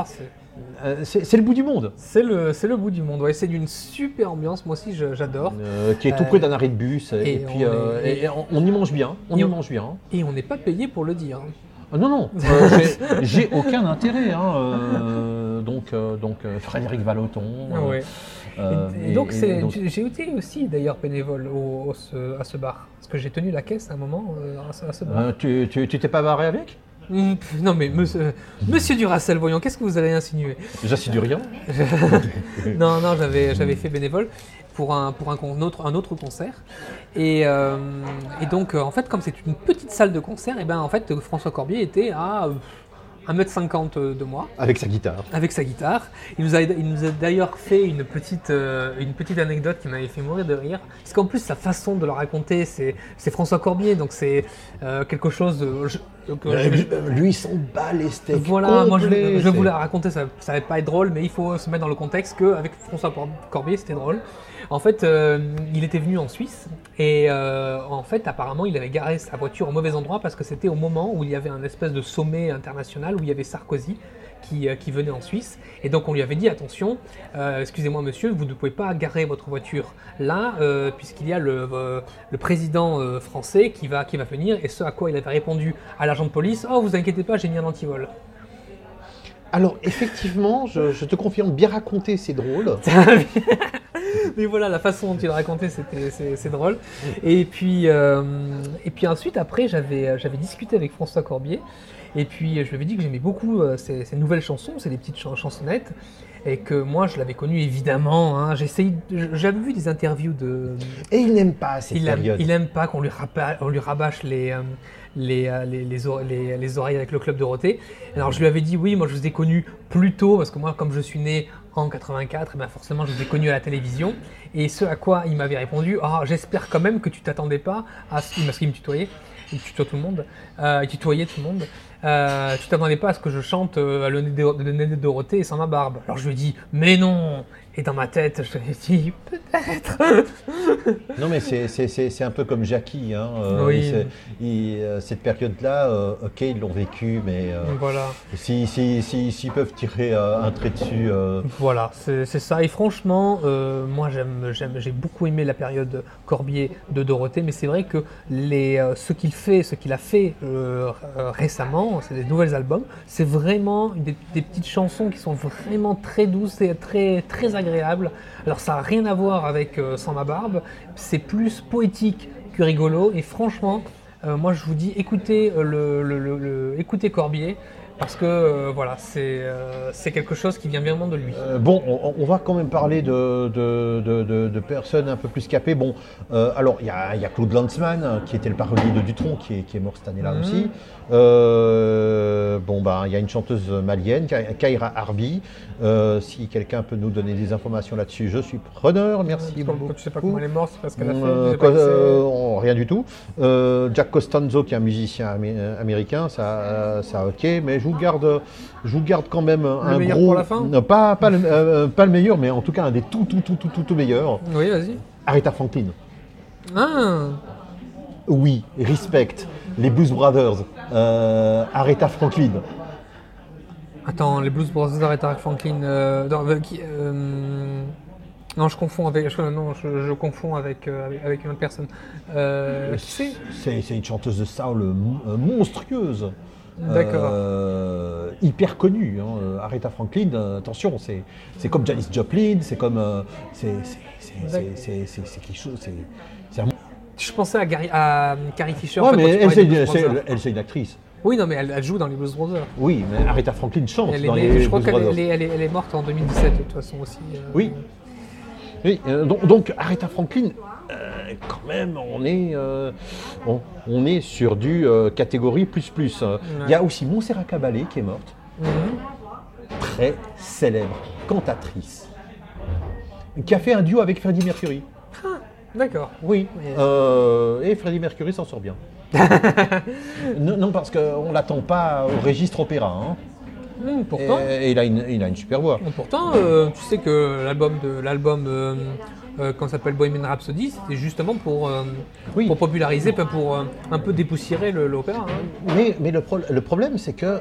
C'est- Euh, c'est le bout du monde, C'est le, le bout du monde. Ouais, c'est d'une super ambiance. Moi aussi, j'adore. euh, qui est tout près d'un arrêt de bus. Et, et puis, on euh, est- et- et on, on y mange bien. On Et y on- mange bien. Et on n'est pas payé pour le dire. Ah, non, non, j'ai- aucun intérêt. hein, donc, donc Frédéric Valoton. Ouais. et, et donc, j'ai été aussi d'ailleurs bénévole au, au- ce- à ce bar. Parce que j'ai tenu la caisse à un moment à, ce- bar. Tu t'es pas barré avec? Non mais monsieur, monsieur Duracell, voyons, qu'est-ce que vous allez insinuer du rien. Non, non, j'avais, j'avais fait bénévole pour un, pour un, autre, un autre concert. Et, euh, et donc, euh, en fait, comme c'est une petite salle de concert, et ben, en fait, François Corbier était à euh, 1m50 de moi, Avec sa guitare. avec sa guitare. Il nous a, il nous a d'ailleurs fait une petite, euh, une petite anecdote qui m'avait fait mourir de rire. Parce qu'en plus, sa façon de le raconter, c'est, c'est François Corbier, donc c'est euh, quelque chose de... je- Euh, lui, lui, il s'en bat les steaks. voilà, moi je, je c'est- voulais raconter, ça, ça va pas être drôle, mais il faut se mettre dans le contexte qu'avec François Cor- Corbier, c'était drôle. En fait, euh, il était venu en Suisse et euh, en fait, apparemment, il avait garé sa voiture au mauvais endroit parce que c'était au moment où il y avait un espèce de sommet international où il y avait Sarkozy qui, euh, qui venait en Suisse. Et donc, on lui avait dit attention, euh, excusez-moi monsieur, vous ne pouvez pas garer votre voiture là, euh, puisqu'il y a le, euh, le président français qui va, qui va venir. Et ce à quoi il avait répondu à l'agent de police Oh, vous inquiétez pas, j'ai mis un antivol. Alors, effectivement, je, je te confirme, bien raconté, c'est drôle. Mais voilà, la façon dont il le racontait, c'était c'est, drôle. Et puis, et puis ensuite, après, j'avais discuté avec François Corbier. Et puis, je lui avais dit que j'aimais beaucoup euh, ces, ces nouvelles chansons, c'est des petites chan- chansonnettes. Et que moi, je l'avais connu évidemment. hein. J'avais vu des interviews de. Et il n'aime pas cette Il aime, période. il aime pas qu'on lui, rabâche les, euh, les, euh, les, les, ore- les- les oreilles avec le club Dorothée. Alors je lui avais dit oui, moi je vous ai connu plus tôt, parce que moi comme je suis né en 84, eh ben forcément je vous ai connu à la télévision. Et ce à quoi il m'avait répondu, ah j'espère quand même que tu t'attendais pas à ce qu'il me tutoyait, il tutoie tout le monde, euh, il tutoyait tout le monde. Euh, tu t'attendais pas à ce que je chante euh, de, le nez de Dorothée et sans ma barbe. Alors je lui dit, mais non Et dans ma tête, je ai dit, peut-être Non, mais c'est- un peu comme Jackie. Hein. euh, Oui. il euh, cette période-là, euh, ok, ils l'ont vécu, mais euh, Voilà. si- si- si- s'ils peuvent tirer un trait dessus. Voilà, c'est ça. Et franchement, moi j'ai beaucoup aimé la période Corbier de Dorothée, mais c'est vrai que les, ce qu'il fait, ce qu'il a fait récemment, c'est des nouveaux albums. C'est vraiment des, des petites chansons qui sont vraiment très douces et très très agréables. Alors ça n'a rien à voir avec euh, Sans ma barbe. C'est plus poétique que rigolo. Et franchement, euh, moi je vous dis, écoutez euh, le, le- écoutez Corbier. Parce que euh, voilà, c'est euh, quelque chose qui vient vraiment de lui. Euh, bon, on, on va quand même parler de, de- de- personnes un peu plus capées. Bon, euh, alors il y a, y a Claude Lanzmann, hein, qui était le parolier de Dutronc, qui est, qui est mort cette année-là Mhm. aussi. Bon, bah, il y a une chanteuse malienne, Ka- Kaira Harbi. Si quelqu'un peut nous donner des informations là-dessus, je suis preneur. Merci beaucoup. Tu sais pas comment elle est morte, c'est parce qu'elle a fait. Quoi, on- rien du tout. Jack Costanzo, qui est un musicien amé- américain, ça, ça ok, mais je vous garde, je vous garde quand même un meilleur gros. pour la fin Non, pas, pas, le, euh, pas le meilleur, mais en tout cas un des tout, tout, tout, tout, tout, tout meilleurs. Oui, vas-y. Aretha Franklin. Ah, Oui, respect. Les Blues Brothers. Euh, Aretha Franklin. attends, les Blues Brothers d'Aretha Franklin. euh, euh, non, je confonds avec. je- non, je, je confonds avec, avec, avec une autre personne. Qui c'est C'est une chanteuse de soul mon- monstrueuse. D'accord. Euh, hyper connue. hein. Euh, Aretha Franklin, euh, attention, c'est c'est comme Janis Joplin, c'est comme. c'est quelque chose. c'est- un- Je pensais à, Gary, à Carrie Fisher. en Ouais, fait, mais elle, c'est une actrice. Oui, non, mais elle, elle joue dans les Blues Brothers. Oui, mais Aretha Franklin chante Elle est dans née- les je crois Blues qu'elle est, Brothers. elle est- elle est- est morte en 2017 de toute façon aussi. euh. Oui. Oui, euh, donc, donc Aretha Franklin, euh, quand même, on est, euh, on, on est sur du euh, catégorie plus plus. hein. Il y a aussi Montserrat Caballé qui est morte, Mhm. très célèbre cantatrice, qui a fait un duo avec Freddie Mercury. D'accord. Oui. Et Freddie Mercury s'en sort bien. non, non, parce qu'on ne l'attend pas au registre opéra. hein. Pourtant. Et, et il, a une, il a une super voix. Pourtant, euh, tu sais que l'album de l'album euh, euh, quand ça s'appelle Bohemian Rhapsody, c'était justement pour, euh, Oui. pour populariser, pour euh, un peu dépoussiérer l'opéra. hein. Mais, mais le, pro- le problème, c'est que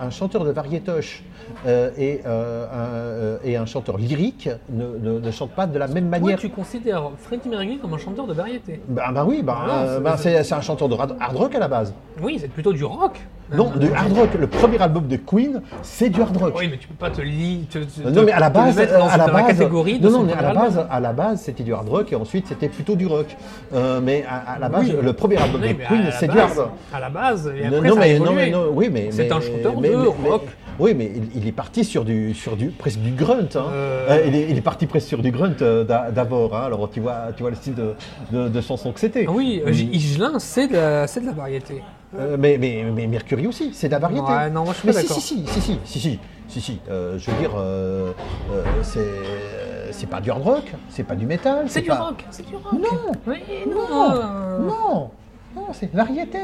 un chanteur de variétoche et, un, et un chanteur lyrique ne, ne, ne chantent pas de la même Toi, manière. tu considères Freddie Mercury comme un chanteur de variété? Bah, bah oui, bah, euh, c'est- bah, un chanteur de hard rock à la base. Oui, c'est plutôt du rock. Non, du hard rock. Le premier album de Queen, c'est du hard rock. Oui, mais tu peux pas te lier. Non mais à la base, à la base, catégorie non, non, mais à la base, à la base, c'était du hard rock et ensuite c'était plutôt du rock. Euh, mais à, la base, le premier album de Queen, c'est du hard. À la base, et après, non, mais, non, mais non, oui, mais C'est un chanteur de rock. oui, mais il, est parti sur du, sur du presque du grunt. hein. Euh. Euh, il, est, il est parti presque sur du grunt euh, d'a- d'abord. hein. Alors tu vois, tu vois le style de, de, de chanson que c'était. Oui. Higelin, c'est de, de la variété. Euh, mais, mais, mais Mercury aussi, c'est de la variété. Ouais, non, moi je suis Mais pas si, d'accord. si, si, si, si, si, si, si, si. Euh, je veux dire, euh, euh, c'est, c'est pas du hard rock, c'est pas du métal. C'est du pas- rock, c'est du rock. Non, Oui, non, non. non, non, c'est variété,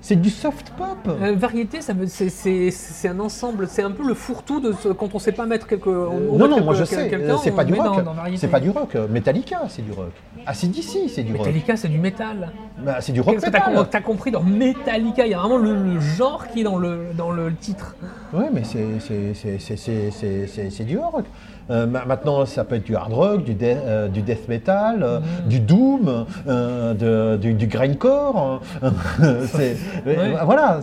c'est, du soft pop. euh, variété, ça c'est, un ensemble, c'est un peu le fourre-tout de ce, quand on sait pas mettre quelque. on- on non, non, quelque- moi je sais, c'est pas du rock. C'est pas du rock. Metallica, c'est du rock. ACDC, c'est du rock. Metallica, c'est du métal. Bah, c'est du rock Qu'est-ce que t'as, compris dans Metallica? Il y a vraiment le, le genre qui est dans le, dans le titre. Ouais, mais c'est du rock. Euh, ma- maintenant, ça peut être du hard rock, du, death- euh, du death metal, euh, Mm. du doom, de- du, du grindcore. Ouais. Voilà,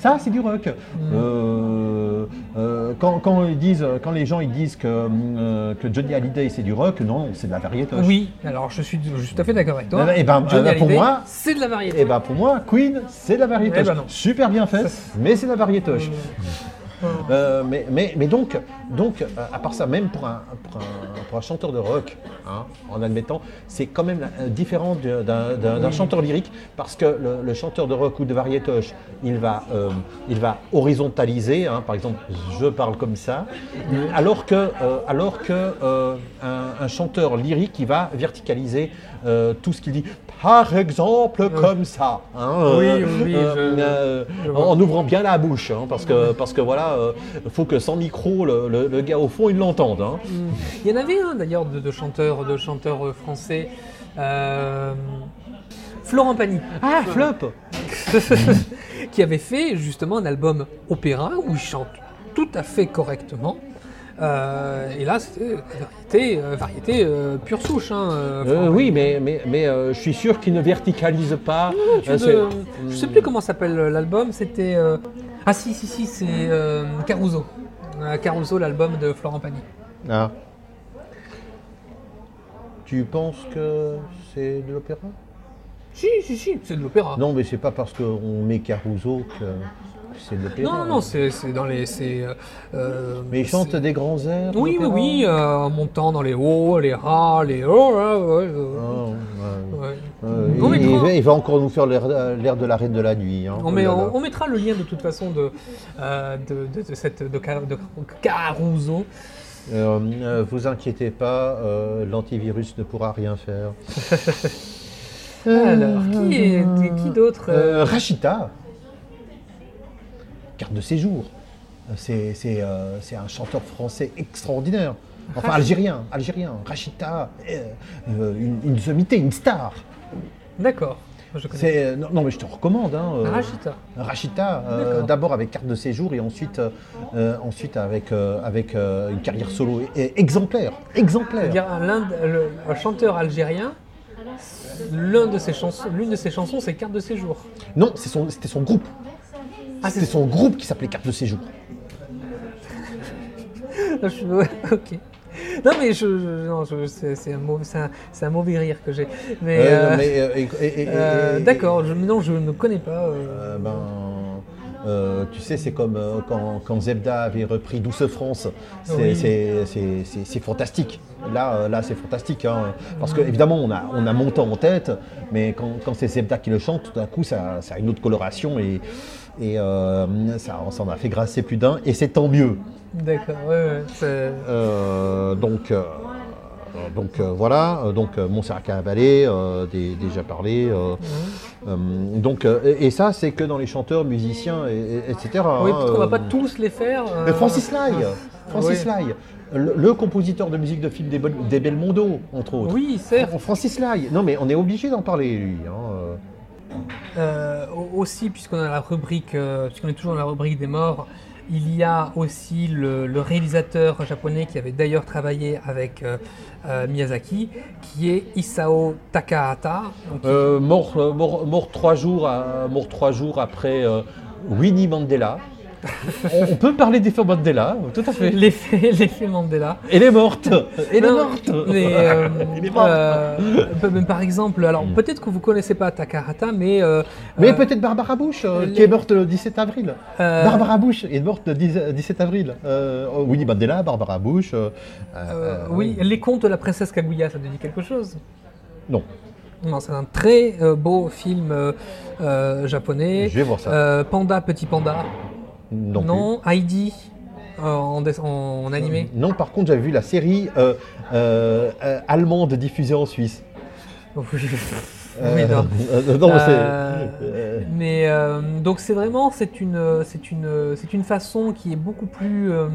ça, c'est du rock. Mm. Euh, euh, quand, quand ils disent, quand les gens ils disent que, que Johnny Hallyday c'est du rock, non, c'est de la variété. Oui, alors je suis, je suis tout à fait d'accord avec toi. Eh ben, Johnny eh pour moi- c'est de la variété. Et ben pour moi, Queen, c'est de la variété. Eh ben. Super bien fait, mais c'est de la variété. Euh, Euh, mais, mais, mais donc, donc euh, à part ça, même pour un, pour un, pour un chanteur de rock, hein, en admettant, c'est quand même euh, différent d'un chanteur lyrique parce que le, le chanteur de rock ou de variétoche, il va, euh, il va horizontaliser, hein, par exemple, je parle comme ça, alors que, euh, alors que un, un chanteur lyrique, il va verticaliser tout ce qu'il dit. Par exemple, comme ça. hein, Oui, euh, oui, euh, je- euh, je vois. en ouvrant bien la bouche, hein, parce que, parce que voilà, il faut que sans micro, le, le- le gars au fond, il l'entende. hein. Il y en avait un d'ailleurs de, de chanteurs, de chanteurs euh, français. euh, Florent Pagny. Ah, flop qui avait fait justement un album opéra où il chante tout à fait correctement. Euh, et là, c'était variété, euh, variété euh, pure souche. Hein, Oui, mais, mais, mais euh, je suis sûr qu'il ne verticalise pas. Euh, de- je sais plus comment s'appelle l'album. C'était euh, ah si si si c'est euh, Caruso. Euh, Caruso, l'album de Florent Pagny. Ah. Tu penses que c'est de l'opéra? Si si si, c'est de l'opéra. Non, mais c'est pas parce qu'on met Caruso que c'est de l'opéra. non non, c'est c'est dans les c'est. euh, euh, Mais il chante c'est- des grands airs Oui, oui, oui, euh, en montant dans les hauts, les ras, les hauts, ouais, ouais, ouais. ouais. On il, va, il va encore nous faire l'air de la reine de la nuit. hein. On, Oh met- là. on- on mettra le lien de toute façon de, euh, de, de- de cette de, Car- de Caruso. Euh, euh, vous inquiétez pas, euh, l'antivirus ne pourra rien faire. Alors, qui est qui d'autre Rachita, carte de séjour. Euh, C'est euh, c'est un chanteur français extraordinaire. Enfin, algérien, algérien. Rachita, euh, une, une sommité, une star. D'accord, non, non, mais je te recommande. Hein, euh, Rachita. Rachita, d'abord avec carte de séjour et ensuite, ensuite avec, avec une carrière solo et- exemplaire. Exemplaire. De- le, un chanteur algérien, l'une de ses chansons, c'est Carte de séjour. Non, c'est son- c'était son groupe. Ah, C'était son groupe qui s'appelait Carte de séjour. Je ok. Non mais je, je- non, je- c'est c'est un, mauvais- c'est un, c'est un mauvais rire que j'ai. Mais, Euh, euh, mais, euh, d'accord, je, non, je ne connais pas. euh, Euh, ben, euh, tu sais, c'est comme euh, quand, quand Zebda avait repris Douce France. C'est Oui. fantastique. Là, euh, là c'est fantastique. hein. parce que, évidemment, on a, on a Montant en tête, mais quand, quand c'est Zebda qui le chante, tout d'un coup, ça, ça a une autre coloration et, et euh, ça, ça en a fait grasser plus d'un. Et c'est tant mieux. D'accord, ouais, ouais. donc, donc voilà, donc Montserrat Caballé, déjà parlé. euh, donc, euh, et, et ça, c'est que dans les chanteurs, musiciens, et, et- etc. Oui, hein, peut-être qu'on va euh, pas tous les faire. euh, mais Francis Lai, Francis Oui. Lai, le, le compositeur de musique de film des, Bel- des Belmondo, entre autres. Oui, certes. Francis Lai. Non, mais on est obligé d'en parler, lui. hein, euh. Euh, au- aussi, puisqu'on a la rubrique, euh, puisqu'on est toujours dans la rubrique des morts, il y a aussi le, réalisateur japonais qui avait d'ailleurs travaillé avec euh, euh, Miyazaki, qui est Isao Takahata. Euh, mort, trois jours, mort trois jours après Winnie Mandela. On, peut parler d'effet Mandela, tout à fait. L'effet, l'effet Mandela. Elle est morte. Elle est morte. Mais, euh, Elle est morte. euh, par exemple, alors peut-être que vous connaissez pas Takahata, mais euh, Mais euh, peut-être Barbara Bush, euh, les- qui est morte le 17 avril. euh, Barbara Bush est morte le 10 17 avril. Euh, Winnie Mandela, Barbara Bush. euh, euh, euh, oui, les contes de la princesse Kaguya, ça te dit quelque chose? Non, Non, c'est un très euh, beau film euh, euh, japonais. je vais voir ça. Euh, Panda, petit panda. Non. plus. Heidi euh, en, dess- en- en animé. Non, par contre, j'avais vu la série euh, euh, euh, allemande diffusée en Suisse. Oui, Euh, non. euh, Euh, euh, Mais euh, donc c'est vraiment c'est une c'est une c'est une façon qui est beaucoup plus euh,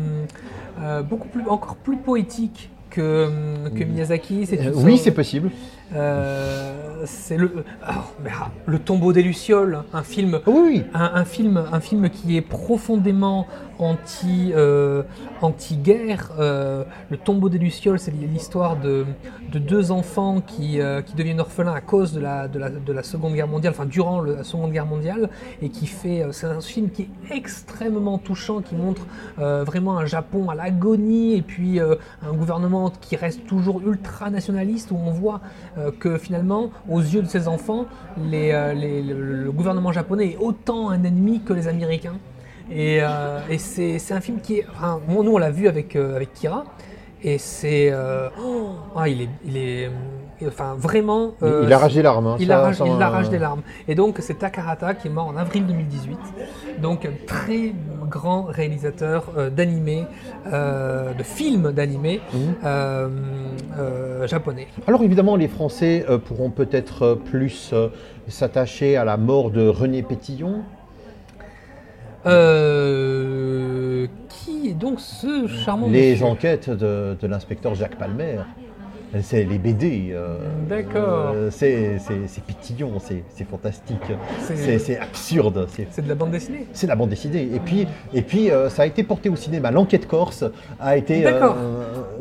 euh, beaucoup plus encore plus poétique que que Miyazaki. Euh, oui, c'est possible. Euh, c'est le alors, mais, ah, le tombeau des lucioles, un film Oui, oui. un, un film, un film qui est profondément anti, euh, anti-guerre. Euh, le tombeau des Lucioles, c'est l'histoire de, de deux enfants qui, euh, qui deviennent orphelins à cause de la, de, la, de la Seconde Guerre mondiale, enfin durant la Seconde Guerre mondiale, et qui fait, euh, c'est un film qui est extrêmement touchant, qui montre euh, vraiment un Japon à l'agonie, et puis euh, un gouvernement qui reste toujours ultra nationaliste, où on voit euh, que finalement, aux yeux de ces enfants, euh, le, gouvernement japonais est autant un ennemi que les Américains. Et, euh, c'est un film qui est. Nous, on l'a vu avec, euh, avec Kira. Et c'est. euh, oh, ah, il est. Euh, enfin, vraiment. euh, il arrache des larmes. hein, il ça- arrache, il des larmes. Et donc, c'est Takahata qui est mort en avril 2018. Donc, très grand réalisateur euh, euh, de films d'animé Mhm. euh, euh, japonais. Alors évidemment, les Français euh, pourront peut-être euh, plus euh, s'attacher à la mort de René Pétillon. Euh, qui est donc ce charmant les enquêtes de, de l'inspecteur Jacques Palmer. C'est les BD. euh, D'accord. euh, c'est c'est- c'est pétillant, c'est c'est fantastique. C'est- absurde. c'est- de la bande dessinée. C'est la bande dessinée. Et puis, et puis euh, ça a été porté au cinéma. L'enquête corse a été. D'accord.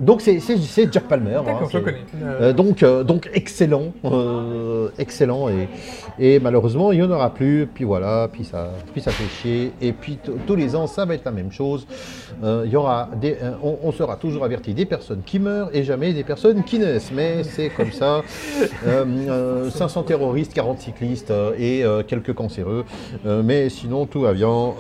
Donc c'est- Jack Palmer. hein, je connais. Euh, Euh, donc, euh, donc excellent, euh, excellent et, et malheureusement il n'y en aura plus. Puis voilà, puis ça, puis ça fait chier. Et puis tous les ans ça va être la même chose. Il y aura des, on, on sera toujours averti des personnes qui meurent et jamais des personnes qui naissent. Mais c'est comme ça. Euh, euh, 500 terroristes, 40 cyclistes et quelques cancéreux. Mais sinon tout va bien.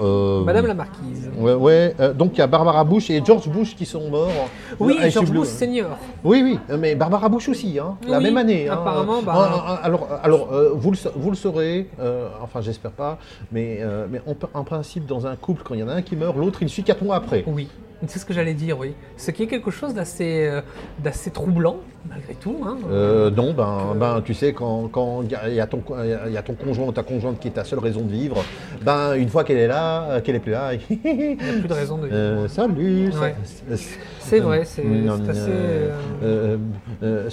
Madame la marquise. Ouais, ouais, donc il y a Barbara Bush et George Bush qui sont morts. Oui, Euh, George je- Bush senior. oui, oui, euh, mais Barbara Bush aussi, hein, la même année. hein. apparemment, bah- ah, alors, alors euh, vous, le, vous le saurez, euh, enfin j'espère pas, mais, euh, mais en, en principe, dans un couple, quand il y en a un qui meurt, l'autre il suit quatre mois après. Oui, c'est ce que j'allais dire, oui. Ce qui est quelque chose d'assez euh, d'assez troublant, malgré tout. hein. Euh, non, ben, ben, tu sais, quand quand il y, a- il y a ton, y a- ton conjoint ou ta conjointe qui est ta seule raison de vivre, ben, une fois qu'elle est là, euh, qu'elle est plus là, Il n'y a plus de raison de vivre. euh, salut, Ouais. c'est- C'est vrai, c'est Euh, euh, euh,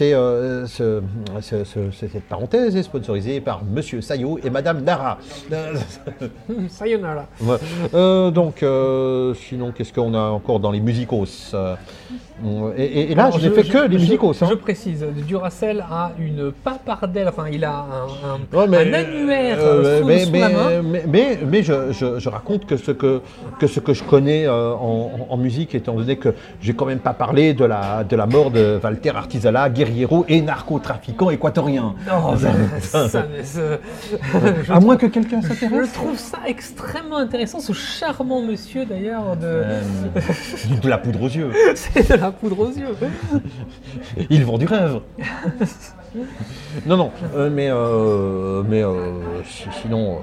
euh, euh, cette parenthèse est sponsorisée par Monsieur Sayo et Madame Nara. Euh, Sayonara. Euh, donc, euh, sinon, qu'est-ce qu'on a encore dans les musicos et, et- et là, Alors, je n'ai fait que les je- musicos. hein. Je précise, Duracell a une papardelle, enfin, il a un, un- Ouais, mais- un annuaire euh, euh, sous, mais, sous mais, la main. mais, mais, je, je- je raconte que ce que, que ce que je connais euh, en, en musique, étant donné que j'ai quand même pas parlé de la, de la mort de Walter Artisala, guerriero et narcotrafiquant équatorien. Oh, ça, ça, je, À moins que quelqu'un je s'intéresse. trouve ça extrêmement intéressant, ce charmant monsieur d'ailleurs, de... Euh, de la poudre aux yeux. c'est de la poudre aux yeux. Ils vend du rêve. non, non, euh, mais, euh, mais euh, si- sinon,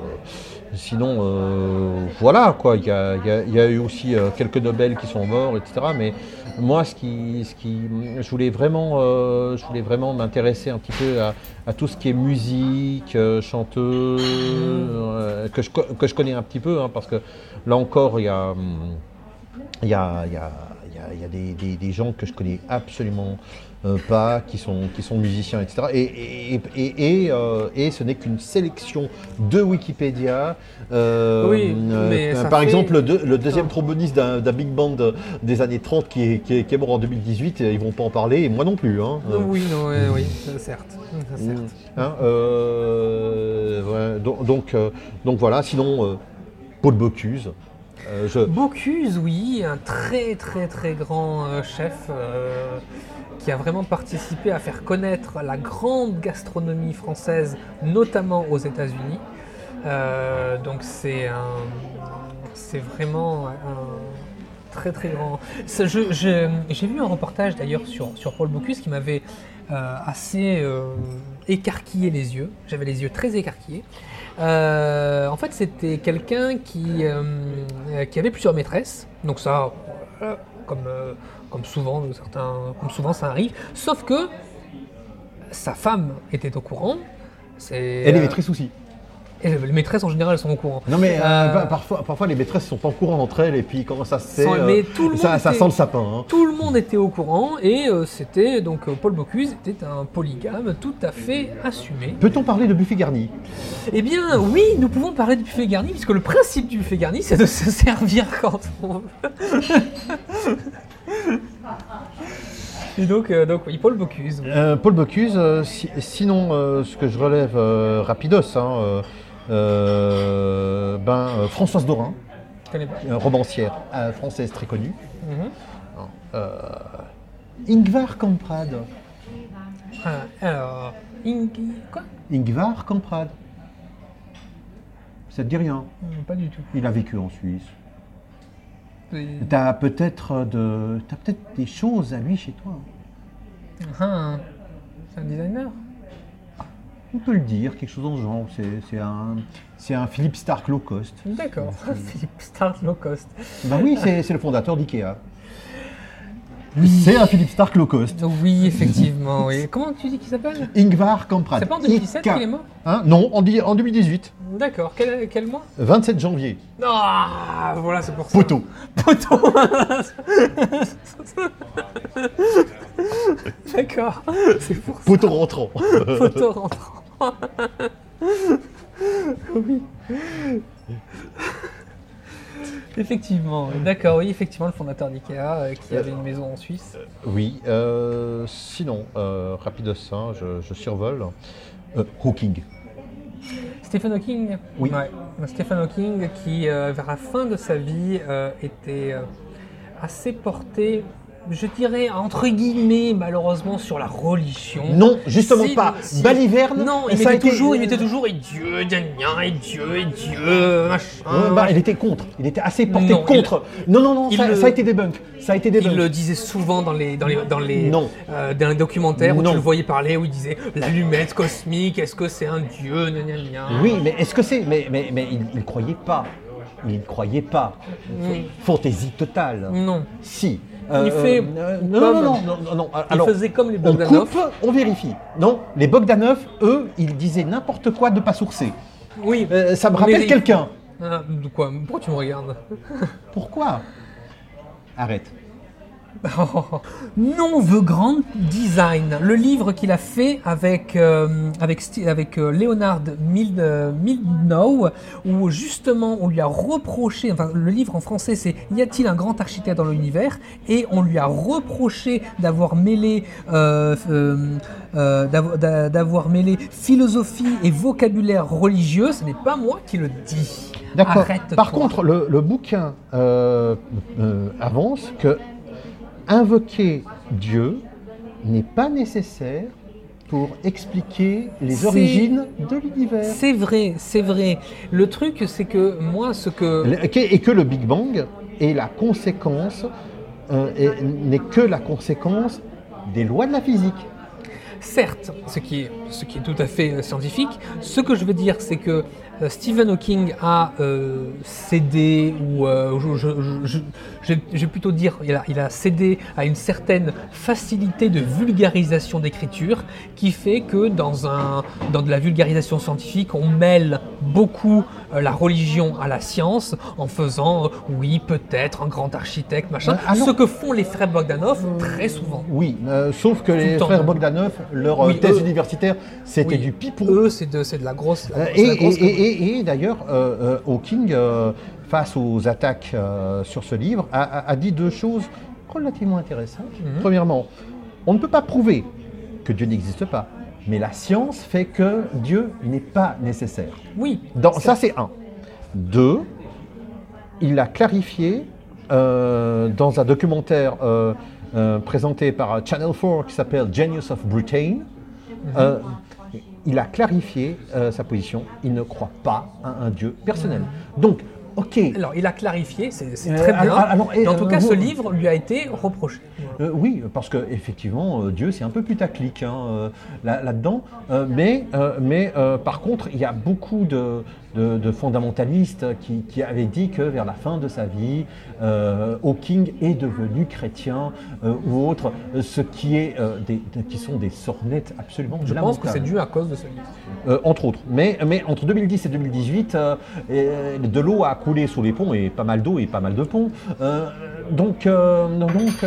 sinon, voilà quoi. Il y a, eu aussi quelques Nobel qui sont morts, etc. Mais moi, ce qui, ce qui, je voulais vraiment, je voulais vraiment m'intéresser un petit peu à, tout ce qui est musique, chanteuse, que je, que je connais un petit peu, hein, parce que là encore, il y a, il y a, y a- y a- il y a des, des- des gens que je connais absolument euh, pas, qui sont, qui sont musiciens, etc. Et, et, et, et, euh, et ce n'est qu'une sélection de Wikipédia. Euh, Oui, mais ça par fait- exemple, le, deux- le deuxième tromboniste d'un big band de- des années 30 qui est, qui est- qui est mort en 2018, ils vont pas en parler, et moi non plus. Hein. Oui, non, oui, certes. ça, certes. Hein, ouais, donc, donc, donc voilà, sinon, Paul Bocuse. Euh, Bocuse, oui, un très très très grand euh, chef euh, qui a vraiment participé à faire connaître la grande gastronomie française, notamment aux États-Unis. Donc c'est vraiment un très très grand. J'ai vu un reportage d'ailleurs sur, Paul Bocuse qui m'avait assez écarquillé les yeux. J'avais les yeux très écarquillés. Euh, en fait, c'était quelqu'un qui, euh, euh, qui avait plusieurs maîtresses. Donc ça, comme, euh, comme, souvent, certains, comme souvent ça arrive. Sauf que sa femme était au courant. C'est, elle est maîtresse aussi. Et les maîtresses en général sont au courant. Non mais euh, Euh, pa- parfois, parfois les maîtresses sont pas au courant entre elles et puis comment ça se sait Sans- euh, mais tout le ça, monde ça était- sent le sapin. hein. Tout le monde était au courant et euh, c'était donc Paul Bocuse était un polygame tout à fait assumé. Peut-on parler de buffet garni? Eh bien, oui, nous pouvons parler du buffet garni, puisque le principe du buffet garni, c'est de se servir quand on veut. Et donc, euh, donc oui, Paul Bocuse. oui. Euh, Paul Bocuse, euh, si- sinon ce que je relève rapidos, hein, ben, euh, Françoise Dorin, euh, romancière euh, française très connue. Mhm. Euh, Ingvar Kamprad. Ah, alors. Quoi? Ingvar Kamprad. Ça te dit rien? Pas du tout. Il a vécu en Suisse. C'est- T'as peut-être de, t'as peut-être des choses à lui chez toi. Ah, c'est un designer On peut le dire, quelque chose dans ce genre. C'est, un, c'est un Philippe Stark low cost. D'accord, Philippe Stark low cost. Bah oui, c'est, c'est le fondateur d'IKEA. C'est un Philippe Stark low cost. Oui, effectivement, oui. Comment tu dis qu'il s'appelle? Ingvar Kamprad. C'est pas en 2017 IK. qu'il est mort? Hein? Non, en, di- en 2018. D'accord, quel, quel mois? 27 janvier. Ah, voilà, c'est pour ça. Poteau. Poteau D'accord, c'est pour ça. Poteau rentrant. Poteau rentrant. oui. Effectivement, oui. d'accord, oui, effectivement, le fondateur d'IKEA euh, qui avait une maison en Suisse. oui. euh, sinon, euh, rapidos, hein, je, je survole. Euh, Hawking. Stephen Hawking Oui. Ouais. Stephen Hawking qui, euh, vers la fin de sa vie, euh, était euh, assez porté, je dirais, entre guillemets, malheureusement, sur la religion. Non, justement pas. Baliverne. Non, il a mettait, été- toujours, il mettait toujours et Dieu, et Dieu, et Dieu, machin. Ouais, bah, il était contre. Il était assez porté Non, contre. Non, non, non, ça, le- ça a été débunk. Ça a été débunk. Il le disait souvent dans les, dans les, dans les, Non. euh, dans les documentaires où tu le voyais parler, où il disait l'allumette cosmique, est-ce que c'est un dieu? Gna, gna, gna. Oui, mais est-ce que c'est Mais, mais, mais il ne croyait pas. Il ne croyait pas. Fantaisie totale. Non. Si. Il fait non, comme- non, non, non, non, non. Il faisait comme les on Bogdanov. coupe, on vérifie. Non, les Bogdanov, eux, ils disaient n'importe quoi de pas sourcé. Oui. Euh, ça me rappelle quelqu'un. Ah, de quoi? Pourquoi tu me regardes? Pourquoi? Arrête. Non, The Grand Design, le livre qu'il a fait avec, euh, avec, avec euh, Leonard Mil- euh, Milnow, où justement on lui a reproché, enfin le livre en français c'est Y a-t-il un grand architecte dans l'univers? Et on lui a reproché d'avoir mêlé, d'avoir- mêlé philosophie et vocabulaire religieux. Ce n'est pas moi qui le dis. D'accord. Par contre, le, le bouquin avance que invoquer Dieu n'est pas nécessaire pour expliquer les origines de l'univers. c'est vrai, c'est vrai. Le truc, c'est que moi, ce que Et que le Big Bang est la conséquence, euh, est- n'est que la conséquence des lois de la physique. certes, ce qui est, ce qui est tout à fait euh, scientifique, ce que je veux dire, c'est que Stephen Hawking a euh, cédé, ou euh, je, je- je- je- je vais plutôt dire, il a, il a cédé à une certaine facilité de vulgarisation d'écriture qui fait que dans, un, dans de la vulgarisation scientifique, on mêle beaucoup euh, la religion à la science en faisant, euh, oui, peut-être un grand architecte, machin, alors- ce que font les frères Bogdanov très souvent. Oui, euh, sauf que les le frères Bogdanov, leur euh, Oui, thèse eux- universitaire, c'était Oui. du pipeau. Eux, c'est de, de la grosse. la- Euh, c'est et la grosse et- et- et- et d'ailleurs, euh, euh, Hawking, euh, face aux attaques sur ce livre, a, a- a dit deux choses relativement intéressantes. Mhm. Premièrement, on ne peut pas prouver que Dieu n'existe pas, mais la science fait que Dieu n'est pas nécessaire. Oui. Dans- ça, c'est un. Deux, il a clarifié euh, dans un documentaire euh, euh, présenté par Channel 4 qui s'appelle Genius of Britain. euh, il a clarifié euh, sa position. Il ne croit pas à un Dieu personnel. Donc, ok. Alors, il a clarifié, c'est Euh, très bien. alors- alors, et, Et en tout euh, cas, vous- ce livre lui a été reproché. Euh, oui, parce que effectivement, Dieu c'est un peu putaclic hein, là- là-dedans. Mais mais par contre, il y a beaucoup de, de- de fondamentalistes qui, qui avaient dit que vers la fin de sa vie, euh, Hawking est devenu chrétien euh, ou autre, euh, ce qui est euh, des, qui sont des sornettes absolument Je pense que c'est dû à cause de ce livre. Entre autres. Mais, mais entre 2010 et 2018, euh, euh, de l'eau a coulé sous les ponts, et pas mal d'eau et pas mal de ponts. Donc, donc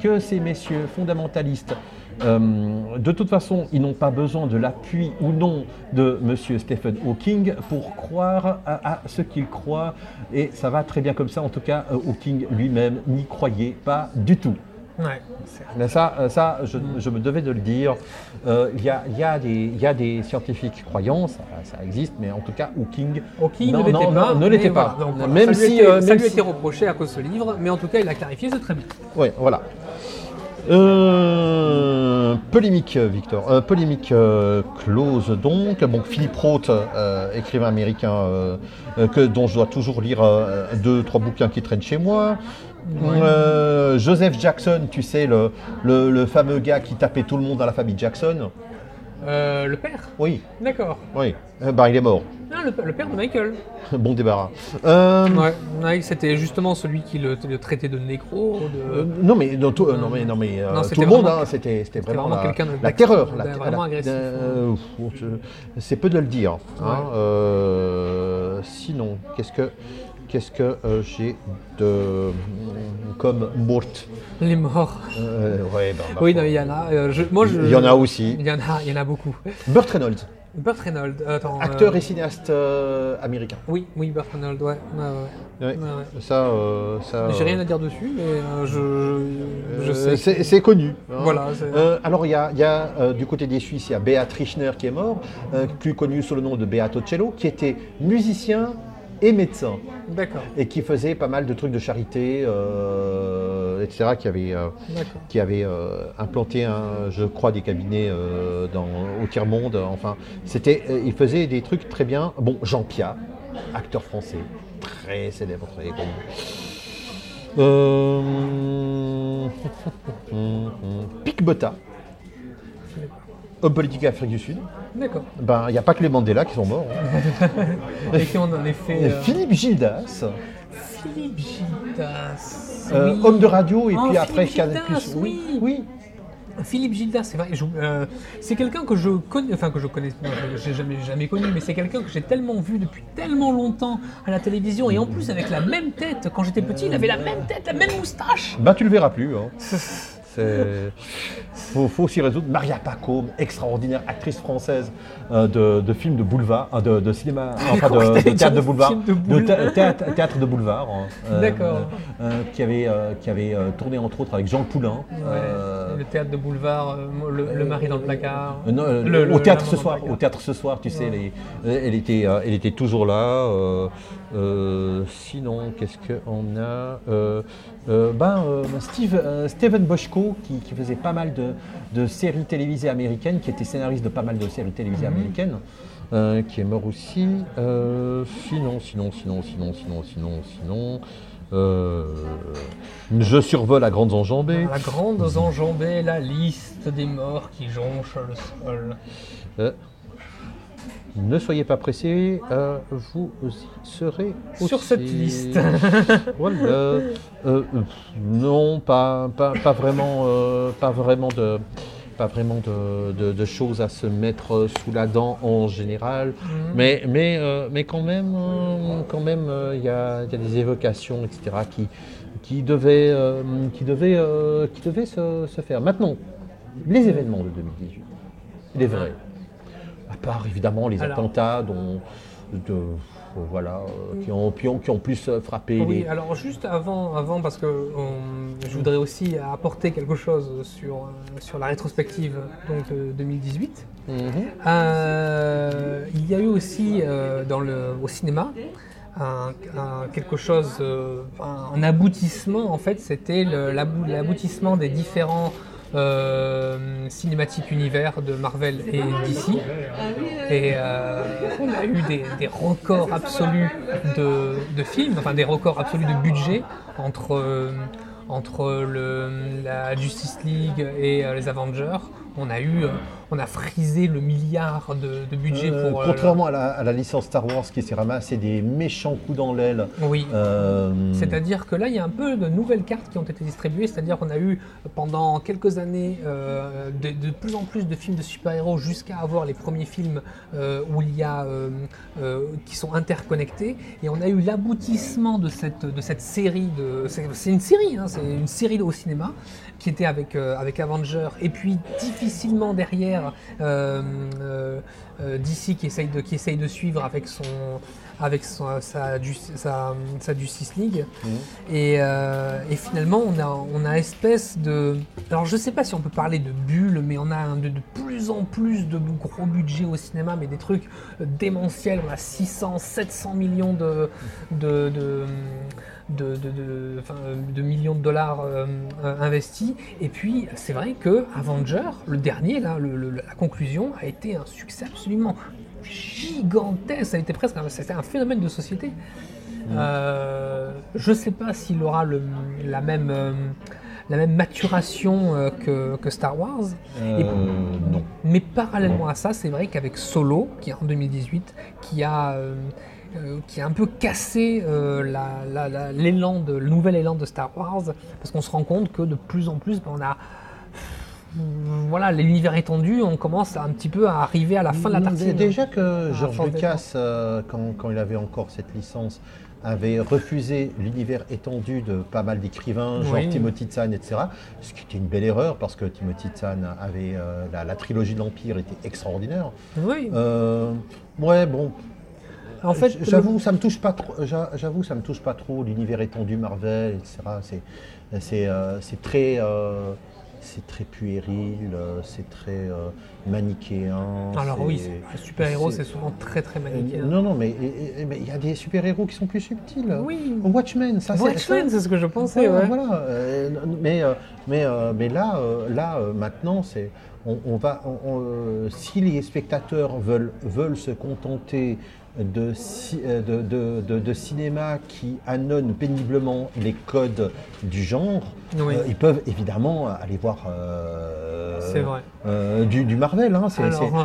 que ces messieurs fondamentalistes, euh, de toute façon, ils n'ont pas besoin de l'appui ou non de monsieur Stephen Hawking pour croire à, à ce qu'il croit. Et ça va très bien comme ça. En tout cas, euh, Hawking lui-même n'y croyait pas du tout. Ouais. Mais ça, euh, ça je, je me devais de le dire. Euh, Il y, a, il y a des- il y a des scientifiques croyants, ça, ça existe, mais en tout cas, Hawking, Hawking Non, ne l'était pas. ne l'était voilà. pas. Donc, voilà, Même ça lui, si, ça lui a si- été reproché à cause de ce livre, mais en tout cas, il a clarifié, c'est très bien. Oui, voilà. Euh, polémique, Victor. Euh, polémique euh, close donc. Bon, Philippe Roth, écrivain américain, que, dont je dois toujours lire deux, trois bouquins qui traînent chez moi. Joseph Jackson, tu sais, le, le, le fameux gars qui tapait tout le monde dans la famille Jackson. Le père? Oui, D'accord. oui. Ben, il est mort. Non, le, le père de Michael. bon débarras. Euh, Ouais, ouais, c'était justement celui qui le, le traitait de nécro, de... Euh, non mais non, tout, euh, non mais non mais Non, tout le monde hein, c'était vraiment, vraiment la, quelqu'un de- la terreur la, vraiment agressif. c'est peu de le dire hein. Ouais. Sinon qu'est-ce que qu'est-ce que euh, j'ai de comme morte les morts. Euh, ouais, ben, ma Oui, non, il y en a. euh, je- moi, je- Il y en a aussi. Il y en a, il y en a beaucoup. Burt Reynolds Burt Reynolds, euh, attends. acteur euh, et cinéaste euh, américain Oui, oui, Burt Reynolds, ouais. ouais, ouais. Ouais. Ouais, ouais. ça ça J'ai rien à dire dessus, mais je, je, je sais. c'est connu. hein. Voilà, alors il y a, y a, du côté des Suisses, il y a Beat Richner qui est mort, plus connu sous le nom de Beato Cello, qui était musicien et médecin D'accord, et qui faisait pas mal de trucs de charité, euh, etc. Qui avait, euh, qui avait euh, implanté, un, je crois, des cabinets dans, au tiers monde. Enfin, c'était, il faisait des trucs très bien. Bon, Jean Pia, acteur français, très célèbre, très connu. Euh... Pic Botta, homme politique d'Afrique du Sud. D'accord. Ben, il n'y a pas que les Mandela qui sont morts. hein. Et qui on en effet. euh, Philippe Gildas, Philippe Gildas. euh, oui. homme de radio, et Oh, puis après Canal+. Gildas, oui. oui. Philippe Gildas, c'est vrai. euh, c'est quelqu'un que je connais, enfin que je connais, non, je- j'ai jamais, jamais connu, mais c'est quelqu'un que j'ai tellement vu depuis tellement longtemps à la télévision et en plus avec la même tête. Quand j'étais petit, il avait la même tête, la même moustache. Ben, tu le verras plus. Hein. C'est... Faut, s'y résoudre. Maria Pacôme, extraordinaire actrice française de, de films de boulevard, euh, de, de cinéma, enfin crois que de, de théâtre de boulevard, de théâtre, théâtre de boulevard, euh, D'accord. euh, qui avait, euh, qui avait euh, tourné entre autres avec Jean Poulain. Ouais, euh, le théâtre de boulevard, euh, le, le mari dans le placard. Euh, non, euh, Le- le- au théâtre ce soir, au théâtre ce soir, tu sais, euh, elle, était, euh, elle était toujours là. euh, euh, sinon, qu'est-ce qu'on a Euh, euh, Ben, euh, Steve, euh, Steven Boschko, qui, qui faisait pas mal de, de séries télévisées américaines, qui était scénariste de pas mal de séries télévisées Mhm. américaines, euh, qui est mort aussi. Euh, sinon, sinon, sinon, sinon, sinon, sinon, sinon. Euh, je survole à grandes enjambées. La grande enjambée, la liste des morts qui jonchent le sol. Ne soyez pas pressés, euh, vous aussi serez Sur aussi. cette liste. voilà. Euh, euh, non, pas, pas, pas vraiment, pas vraiment de, pas vraiment de, de- de choses à se mettre sous la dent en général, Mhm. mais, mais, euh, mais quand même, euh, quand même, euh, il y, a, y des évocations, etc., qui, qui devaient, qui devaient, qui devaient se, se faire. Maintenant, les événements de 2018, il est vrai. À part évidemment les Alors- attentats dont, de, euh, voilà, euh, qui, ont, qui, ont, qui ont plus euh, frappé Oui, les. alors juste avant, avant parce que on- je voudrais aussi apporter quelque chose sur, euh, sur la rétrospective donc, de 2018. Mhm. Euh, il y a eu aussi euh, dans le, au cinéma un, un- quelque chose, euh, un, un aboutissement en fait, c'était l'aboutissement des différents euh, cinématiques univers de Marvel et DC. Et euh, on a eu des, des records absolus de, de films, enfin des records absolus de budget entre, euh, entre le, la Justice League et euh, les Avengers. On a eu, euh, on a frisé le milliard de, de budget Euh, pour. euh, contrairement à, la, à la licence Star Wars qui s'est ramassé des méchants coups dans l'aile. Oui. euh, C'est-à-dire que là, il y a un peu de nouvelles cartes qui ont été distribuées. C'est-à-dire qu'on a eu pendant quelques années euh, de, de plus en plus de films de super-héros jusqu'à avoir les premiers films où il y a qui sont interconnectés. Et on a eu l'aboutissement de cette, de cette série. De, c'est, c'est une série, hein, c'est une série au cinéma qui était avec, euh, avec Avengers. Et puis difficilement derrière euh, euh, DC qui essaye, de, qui essaye de suivre avec son avec son- sa, ju- sa, sa Justice League. Mhm. Et, euh, et finalement, on a, on a espèce de. Alors, je sais pas si on peut parler de bulle, mais on a un- de, de plus en plus de gros budgets au cinéma, mais des trucs démentiels. On a 600, 700 millions de. de, de de, de- de- enfin, de millions de dollars euh, euh, investis. Et puis, c'est vrai que Avenger, le dernier, là, le- le- la conclusion, a été un succès absolument gigantesque. Ça a été presque un, c'était un phénomène de société. Euh, je ne sais pas s'il aura le- la, même, euh, la même maturation euh, que, que Star Wars. euh, Et- non. Mais parallèlement à ça, c'est vrai qu'avec Solo, qui est en 2018, qui a, euh, euh, qui a un peu cassé euh, la- la- la- l'élan de, le nouvel élan de Star Wars, parce qu'on se rend compte que de plus en plus, ben, on a voilà, l'univers étendu, on commence un petit peu à arriver à la fin de la tartine. Déjà que George force Lucas, euh, quand, quand il avait encore cette licence, avait refusé l'univers étendu de pas mal d'écrivains, genre Oui. Timothy Zahn, etc. Ce qui était une belle erreur parce que Timothy Zahn avait euh, la, la trilogie de l'Empire était extraordinaire. Oui, Euh, ouais, bon, en fait, j'avoue, ça me touche pas trop. j'a- J'avoue, ça me touche pas trop l'univers étendu Marvel, etc. C'est, c'est, euh, c'est très, euh, c'est très puéril, euh, c'est très euh, manichéen. Alors oui, c'est- le super-héros, c'est- souvent très très manichéen. Non, non, mais il y a des super-héros qui sont plus subtils. Oui. Watchmen, ça. Watchmen, c'est ce que je pensais, voilà, ouais. voilà, mais, mais, mais là, là maintenant, c'est, on, on va, on- on, si les spectateurs veulent, veulent se contenter de, euh, de, de- de- de cinéma qui annonne péniblement les codes du genre, Oui. euh, ils peuvent évidemment aller voir euh, vrai. euh, du, du Marvel. hein.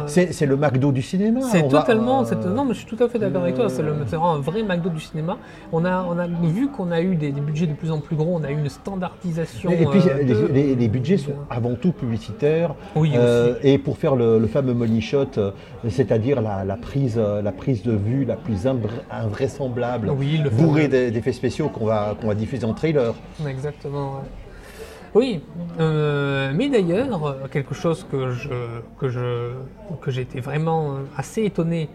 C'est, le McDo du cinéma. C'est va, totalement. Non, mais je suis tout à fait d'accord avec toi. C'est, vraiment un vrai McDo du cinéma. On a, on a vu qu'on a eu des, des budgets de plus en plus gros. On a eu une standardisation. Et puis les, de- les- les budgets sont avant tout publicitaires. Oui, aussi. et pour faire le, le fameux money shot, c'est-à-dire la, la prise, la prise de vue la plus invr- invraisemblable, Oui, le bourrée d'effets spéciaux qu'on va, qu'on va diffuser en trailer. Exactement. ouais. Oui, euh, mais d'ailleurs, euh, quelque chose que je que je que j'ai été vraiment euh, assez étonné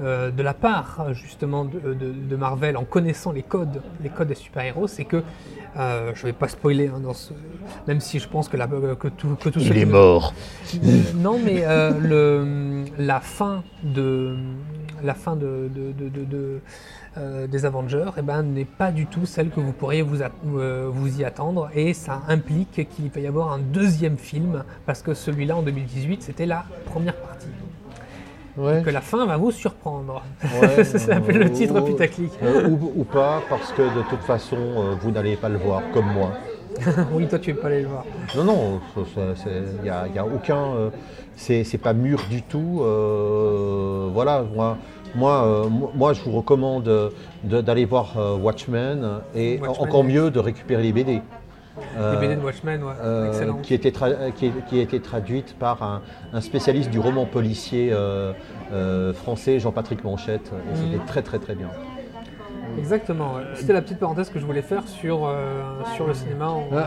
euh, de la part justement de, de- de Marvel en connaissant les codes, les codes des super-héros, c'est que euh, je vais pas spoiler hein, dans ce, même si je pense que la que tout que tout ceux qui- mort. Non, mais euh, le, la fin de la fin de, de- de- de- de, euh, des Avengers, eh ben, n'est pas du tout celle que vous pourriez vous, euh, vous y attendre, et ça implique qu'il va y avoir un deuxième film, parce que celui-là en 2018, c'était la première partie. Ouais. que la fin va vous surprendre. Ouais, ça s'appelle le euh, titre ou- putaclic. euh, ou, ou pas, parce que de toute façon, vous n'allez pas le voir, comme moi. oui, toi, tu es pas allé le voir. Non, non, il n'y a aucun. C'est pas mûr du tout. euh, voilà, moi, moi, euh, moi- je vous recommande de- d'aller voir euh, Watchmen et Watchmen, encore mieux de récupérer les BD. Les BD de Watchmen, ouais, euh, excellent. qui, était qui, a été traduite par un, un spécialiste du roman policier euh, euh, français, Jean-Patrick Manchette, et Mhm. c'était très très très bien. Exactement. ouais. C'était la petite parenthèse que je voulais faire sur, euh, sur le cinéma. en- Euh,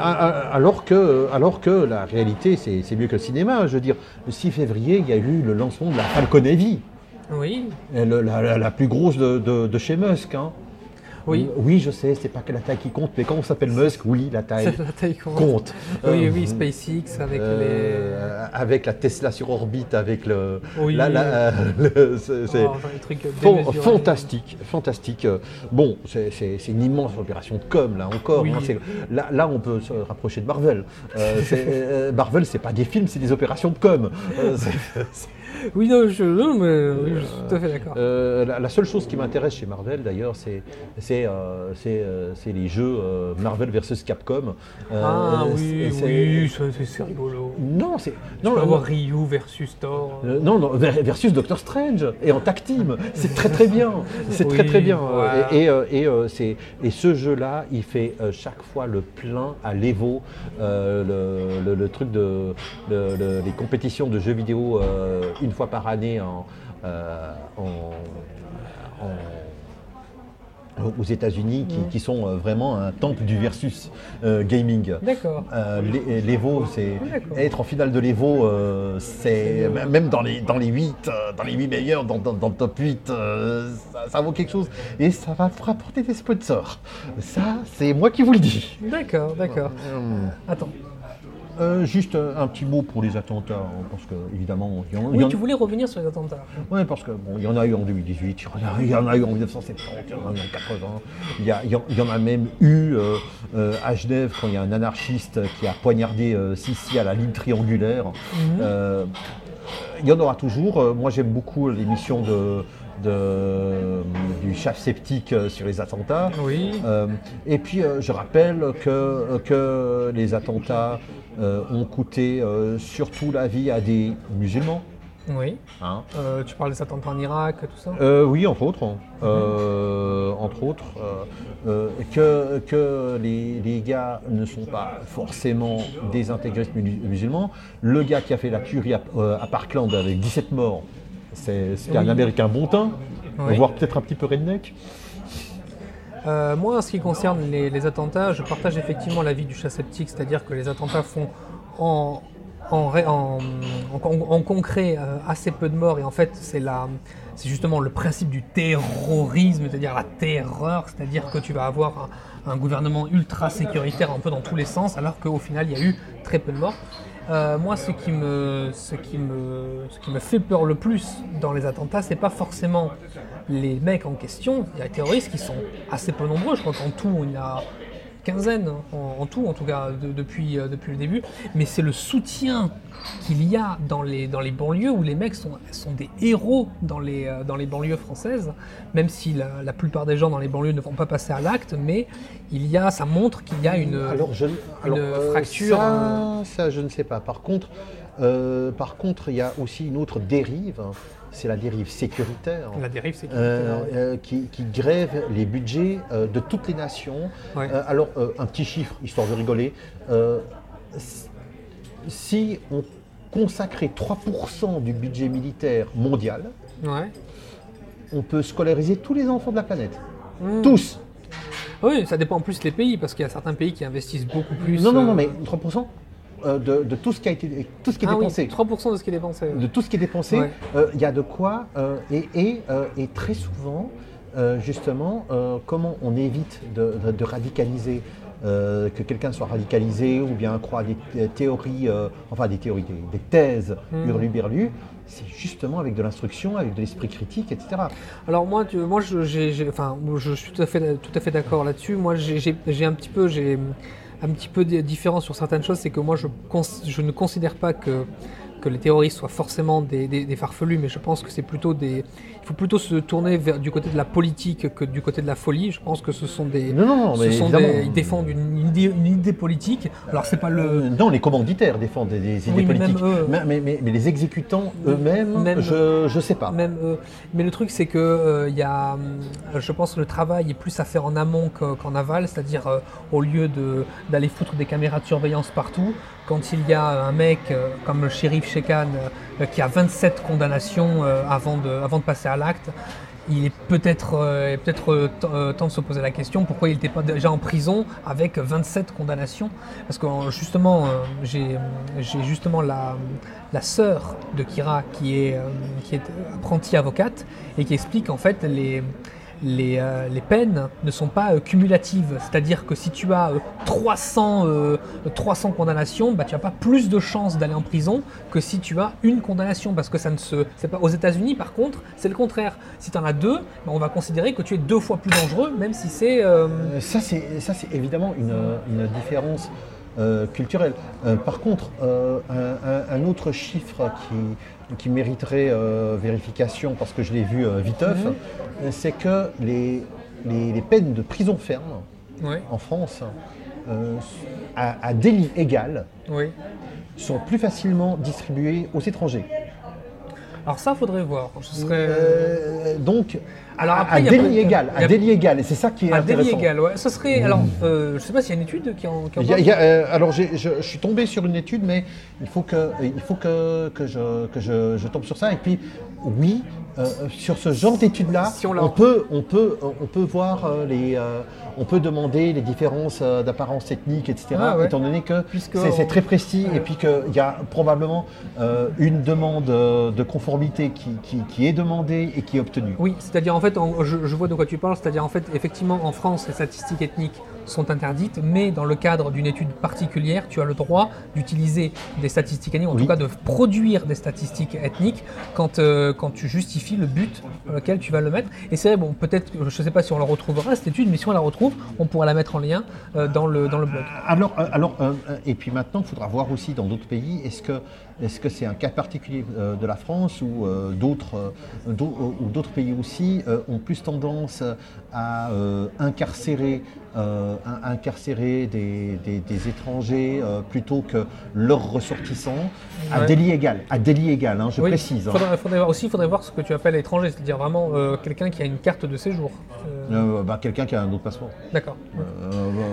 Alors que, alors que la réalité, c'est c'est mieux que le cinéma. Je veux dire, le 6 février, il y a eu le lancement de la Falcon Heavy, Oui, le- la, la- la plus grosse de, de- de chez Musk. hein. Oui. oui, je sais, c'est pas que la taille qui compte, mais quand on s'appelle Musk, oui, la taille la compte. Oui, Euh, oui, SpaceX avec euh, avec la Tesla sur orbite, avec le. Oui. le- c'est- les. Oh, les fantastique, fantastique. Euh, Bon, c'est une immense opération de com, là encore. Oui. hein. Là, là, on peut se rapprocher de Marvel. Euh, euh, Marvel, c'est pas des films, c'est des opérations de com. Euh, Oui, non, je, non, mais, oui, je suis tout à fait d'accord. Euh, la, la seule chose qui m'intéresse chez Marvel, d'ailleurs, c'est c'est, euh, c'est, euh, c'est les jeux euh, Marvel versus Capcom. Euh, ah oui, oui, c'est- c'est rigolo. Non, c'est non, peux non, avoir Ryu versus Thor. Euh, non, non, ver- versus Doctor Strange et en tag team, c'est très très bien, c'est très Oui, très bien. voilà. Et, et, euh, et, euh, c'est- et ce jeu-là, il fait euh, chaque fois le plein à l'Evo, euh, le, le- le truc de le- le- les compétitions de jeux vidéo euh, une fois par année en, euh, en- en- aux États-Unis, qui, qui sont euh, vraiment un temple du versus euh, gaming. D'accord. Euh, l'E- L'Evo, c'est D'accord. être en finale de l'Evo, c'est même dans les dans les 8, dans les 8 meilleurs, dans, dans- dans le top 8, euh, ça, ça vaut quelque chose et ça va vous rapporter des sponsors. Ça, c'est moi qui vous le dis. D'accord, d'accord. Hum. Attends. Euh, juste euh, un petit mot pour les attentats, hein, parce que évidemment, il y en, il y Oui, en- tu voulais revenir sur les attentats. Ouais, parce que bon, il y en a eu en 2018, il y en a, y eu en 1970, il y en a eu en 80. Il y, a- il y en- y a même eu euh, euh, à Genève quand il y a un anarchiste qui a poignardé euh, Sissi à la ligne triangulaire. Mhm. Euh, il y en aura toujours. Euh, Moi, j'aime beaucoup l'émission de, de- du chef sceptique euh, sur les attentats. Oui. Euh, et puis, euh, je rappelle que, que les attentats euh, ont coûté euh, surtout la vie à des musulmans. Oui. hein. Euh, tu parles des attentats en Irak, tout ça? Euh, oui, entre autres. hein. Euh, entre autres, euh, euh, que, que les, les gars ne sont pas forcément des intégristes mu- musulmans. Le gars qui a fait la tuerie à, euh, à Parkland avec 17 morts, c'est- Oui. un américain bon teint, Oui. voire peut-être un petit peu redneck. Euh, moi, en ce qui concerne les, attentats, je partage effectivement l'avis du chat sceptique, c'est-à-dire que les attentats font en, concret euh, assez peu de morts, et en fait, c'est la- c'est justement le principe du terrorisme, c'est-à-dire la terreur, c'est-à-dire que tu vas avoir un, gouvernement ultra sécuritaire un peu dans tous les sens, alors qu'au final, il y a eu très peu de morts. Euh, moi, ce qui, me, ce, ce qui me fait peur le plus dans les attentats, c'est pas forcément les mecs en question. Il y a des terroristes qui sont assez peu nombreux. Je crois qu'en tout, il y a quinzaine, en, en tout, en tout cas, de- depuis, euh, depuis le début. Mais c'est le soutien qu'il y a dans les, dans les banlieues où les mecs sont, sont des héros dans les, euh, dans les banlieues françaises, même si la, la plupart des gens dans les banlieues ne vont pas passer à l'acte, mais il y a, ça montre qu'il y a une. Alors, je, alors, euh, fracture, Ça, ça, je ne sais pas. Par contre, par contre, il y a aussi une autre dérive, hein. C'est la dérive sécuritaire. la dérive sécuritaire. Euh, euh, qui, qui grève les budgets euh, de toutes les nations. Ouais. Alors, un petit chiffre, histoire de rigoler. Si on consacrait 3% du budget militaire mondial, Ouais. on peut scolariser tous les enfants de la planète. Hmm. Tous Oui, ça dépend en plus des pays, parce qu'il y a certains pays qui investissent beaucoup plus. Non, non, non, mais 3% euh, de, de tout ce qui a été tout ce qui est ah oui, dépensé. 3% de ce qui est dépensé. de tout ce qui est dépensé, Ouais. euh, il y a de quoi, euh, et, et, et très souvent, justement, comment on évite de, de- de radicaliser, euh, que quelqu'un soit radicalisé ou bien croit à des, théories, euh, enfin des théories, des, des thèses Mhm. hurluberlues, c'est justement avec de l'instruction, avec de l'esprit critique, etc. Alors moi, tu- moi, je, enfin, je suis tout à fait, tout à fait d'accord là-dessus. Moi, j'ai un petit peu, j'ai un petit peu de différence sur certaines choses, c'est que moi, je, je ne considère pas que les terroristes soient forcément des- des farfelus, mais je pense que c'est plutôt des. Il faut plutôt se tourner vers du côté de la politique que du côté de la folie. Je pense que ce sont des. Non, non, non, ce mais sont évidemment. des- ils défendent une, idée, une idée politique. Alors c'est pas le. Euh, Non, les commanditaires défendent des, des idées Oui, mais même politiques. eux. mais, mais- mais- mais les exécutants eux-mêmes, Même- je ne sais pas. Même, euh, mais le truc, c'est que euh, il y a, hum, je pense que le travail est plus à faire en amont que- qu'en aval, c'est-à-dire euh, au lieu de- d'aller foutre des caméras de surveillance partout, quand il y a un mec euh, comme le shérif Shekan euh, qui a 27 condamnations euh, avant, de, avant de passer à l'acte, il est peut-être euh, euh, euh, temps de se poser la question pourquoi il n'était pas déjà en prison avec 27 condamnations? Parce que justement j'ai justement la, la sœur de Kira qui est, qui est apprentie avocate et qui explique en fait les, les, euh, les peines ne sont pas euh, cumulatives. C'est-à-dire que si tu as euh, 300, euh, 300 condamnations, bah, tu n'as pas plus de chances d'aller en prison que si tu as une condamnation. Parce que ça ne se. c'est Pas, aux États-Unis, par contre, c'est le contraire. Si tu en as deux, bah, on va considérer que tu es deux fois plus dangereux, même si c'est. Ça, c'est ça, c'est évidemment une, une différence culturelle. Par contre, un- un autre chiffre qui, qui mériterait euh, vérification, parce que je l'ai vu euh, viteuf, Mhm. c'est que les, les, les peines de prison ferme en France, euh, à, à délit égal, oui. sont plus facilement distribuées aux étrangers. Alors ça, faudrait voir. Ce serait. Euh, donc, Alors à- après, à, délit égal, à délit égal, et c'est ça qui est Un délit intéressant. égal, ouais. Ce serait. Alors, euh, je sais pas s'il y a une étude qui en. qui en Il y a- parle. il y a, euh, alors je, je suis tombé sur une étude, mais il faut que, il faut que, que, je, que je, je tombe sur ça. Et puis, oui, euh, sur ce genre d'études-là, Si on peut, on, peut, on peut voir euh, les, euh, on peut demander les différences euh, d'apparence ethnique, etc. Ah ouais. Étant donné que c'est on- très précis et puis qu'il y a probablement euh, une demande euh, de conformité qui, qui, qui est demandée et qui est obtenue. Oui, c'est-à-dire en fait, je vois de quoi tu parles, c'est-à-dire en fait, effectivement, en France, les statistiques ethniques sont interdites, mais dans le cadre d'une étude particulière, tu as le droit d'utiliser des statistiques ethniques, en Oui. tout cas de produire des statistiques ethniques quand, euh, quand tu justifies le but pour lequel tu vas le mettre. Et c'est vrai, bon, peut-être, je ne sais pas si on la retrouvera cette étude, mais si on la retrouve, on pourra la mettre en lien euh, dans, le, dans le blog. Alors, euh, alors euh, et puis maintenant, il faudra voir aussi dans d'autres pays, est-ce que est-ce que c'est un cas particulier euh, de la France ou euh, d'autres euh, d'autres pays aussi ont plus tendance à incarcérer in- incarcérer des, des- des étrangers plutôt que leurs ressortissants à Ouais. délit égal, à délit égal, hein, je Oui, précise. hein. faudrait- faudrait voir- aussi, il faudrait voir ce que tu appelles étranger, c'est-à-dire vraiment euh, quelqu'un qui a une carte de séjour. Euh, Euh, bah, Quelqu'un qui a un autre passeport. D'accord.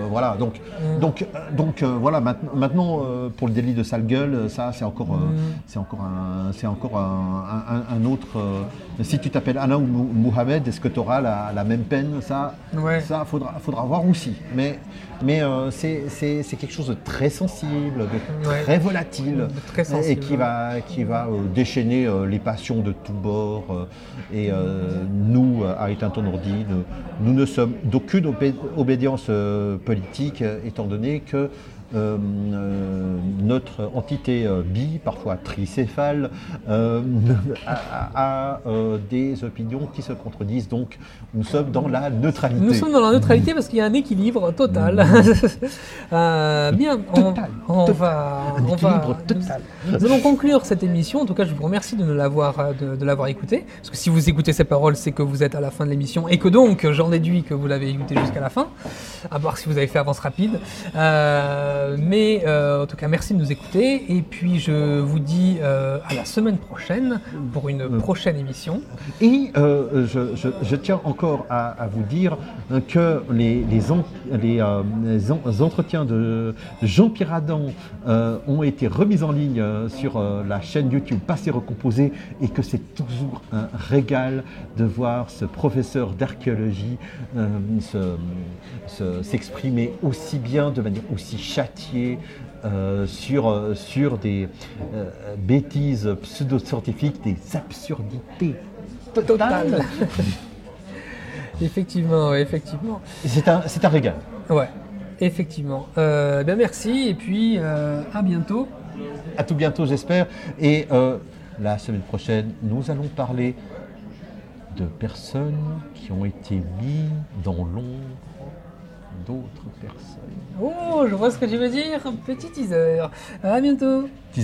Voilà, donc, Mm. donc, donc voilà, maintenant, maintenant, pour le délit de sale gueule, ça c'est encore, euh, c'est encore un, c'est encore un, un- un autre. euh, si tu t'appelles Anna ou Mohamed, est-ce que tu auras la, la même peine? Ça, Ouais. ça faudra, faudra voir aussi. Mais, mais euh, c'est, quelque chose de très sensible, de Ouais. très volatile, De très et qui ouais. va, qui va déchaîner les passions de tous bords. et nous, à Éteint ton ordi, nous, ne sommes d'aucune obé- obédience politique, étant donné que euh, euh, notre entité euh, bi, parfois tricéphale, a, a- a, des opinions qui se contredisent. Donc, nous sommes dans la neutralité. Nous sommes dans la neutralité parce qu'il y a un équilibre total. Euh, bien, on, Total, on va, on va- total. Nous allons conclure cette émission. En tout cas, je vous remercie de l'avoir de, de l'avoir écouté. Parce que si vous écoutez ces paroles, c'est que vous êtes à la fin de l'émission et que donc j'en déduis que vous l'avez écouté jusqu'à la fin. À voir si vous avez fait avance rapide. Euh, mais euh, en tout cas, merci de nous écouter. Et puis je vous dis euh, à la semaine prochaine pour une prochaine émission. Et euh, je, je- je tiens encore à, à vous dire euh, que les, les, en- les, euh, les en- entretiens de Jean-Pierre Adam euh, ont été remis en ligne euh, sur euh, la chaîne YouTube Passé Recomposé et que c'est toujours un régal de voir ce professeur d'archéologie euh, se- se- s'exprimer aussi bien, de manière aussi euh, sur, euh, sur des euh, bêtises pseudo-scientifiques, des absurdités totales. Effectivement, effectivement. C'est un, c'est un régal. Ouais, effectivement. Euh, ben merci et puis à bientôt. À tout bientôt, j'espère. Et la semaine prochaine, nous allons parler de personnes qui ont été mises dans l'ombre d'autres personnes. Oh, je vois ce que tu veux dire. Petit teaser. À bientôt.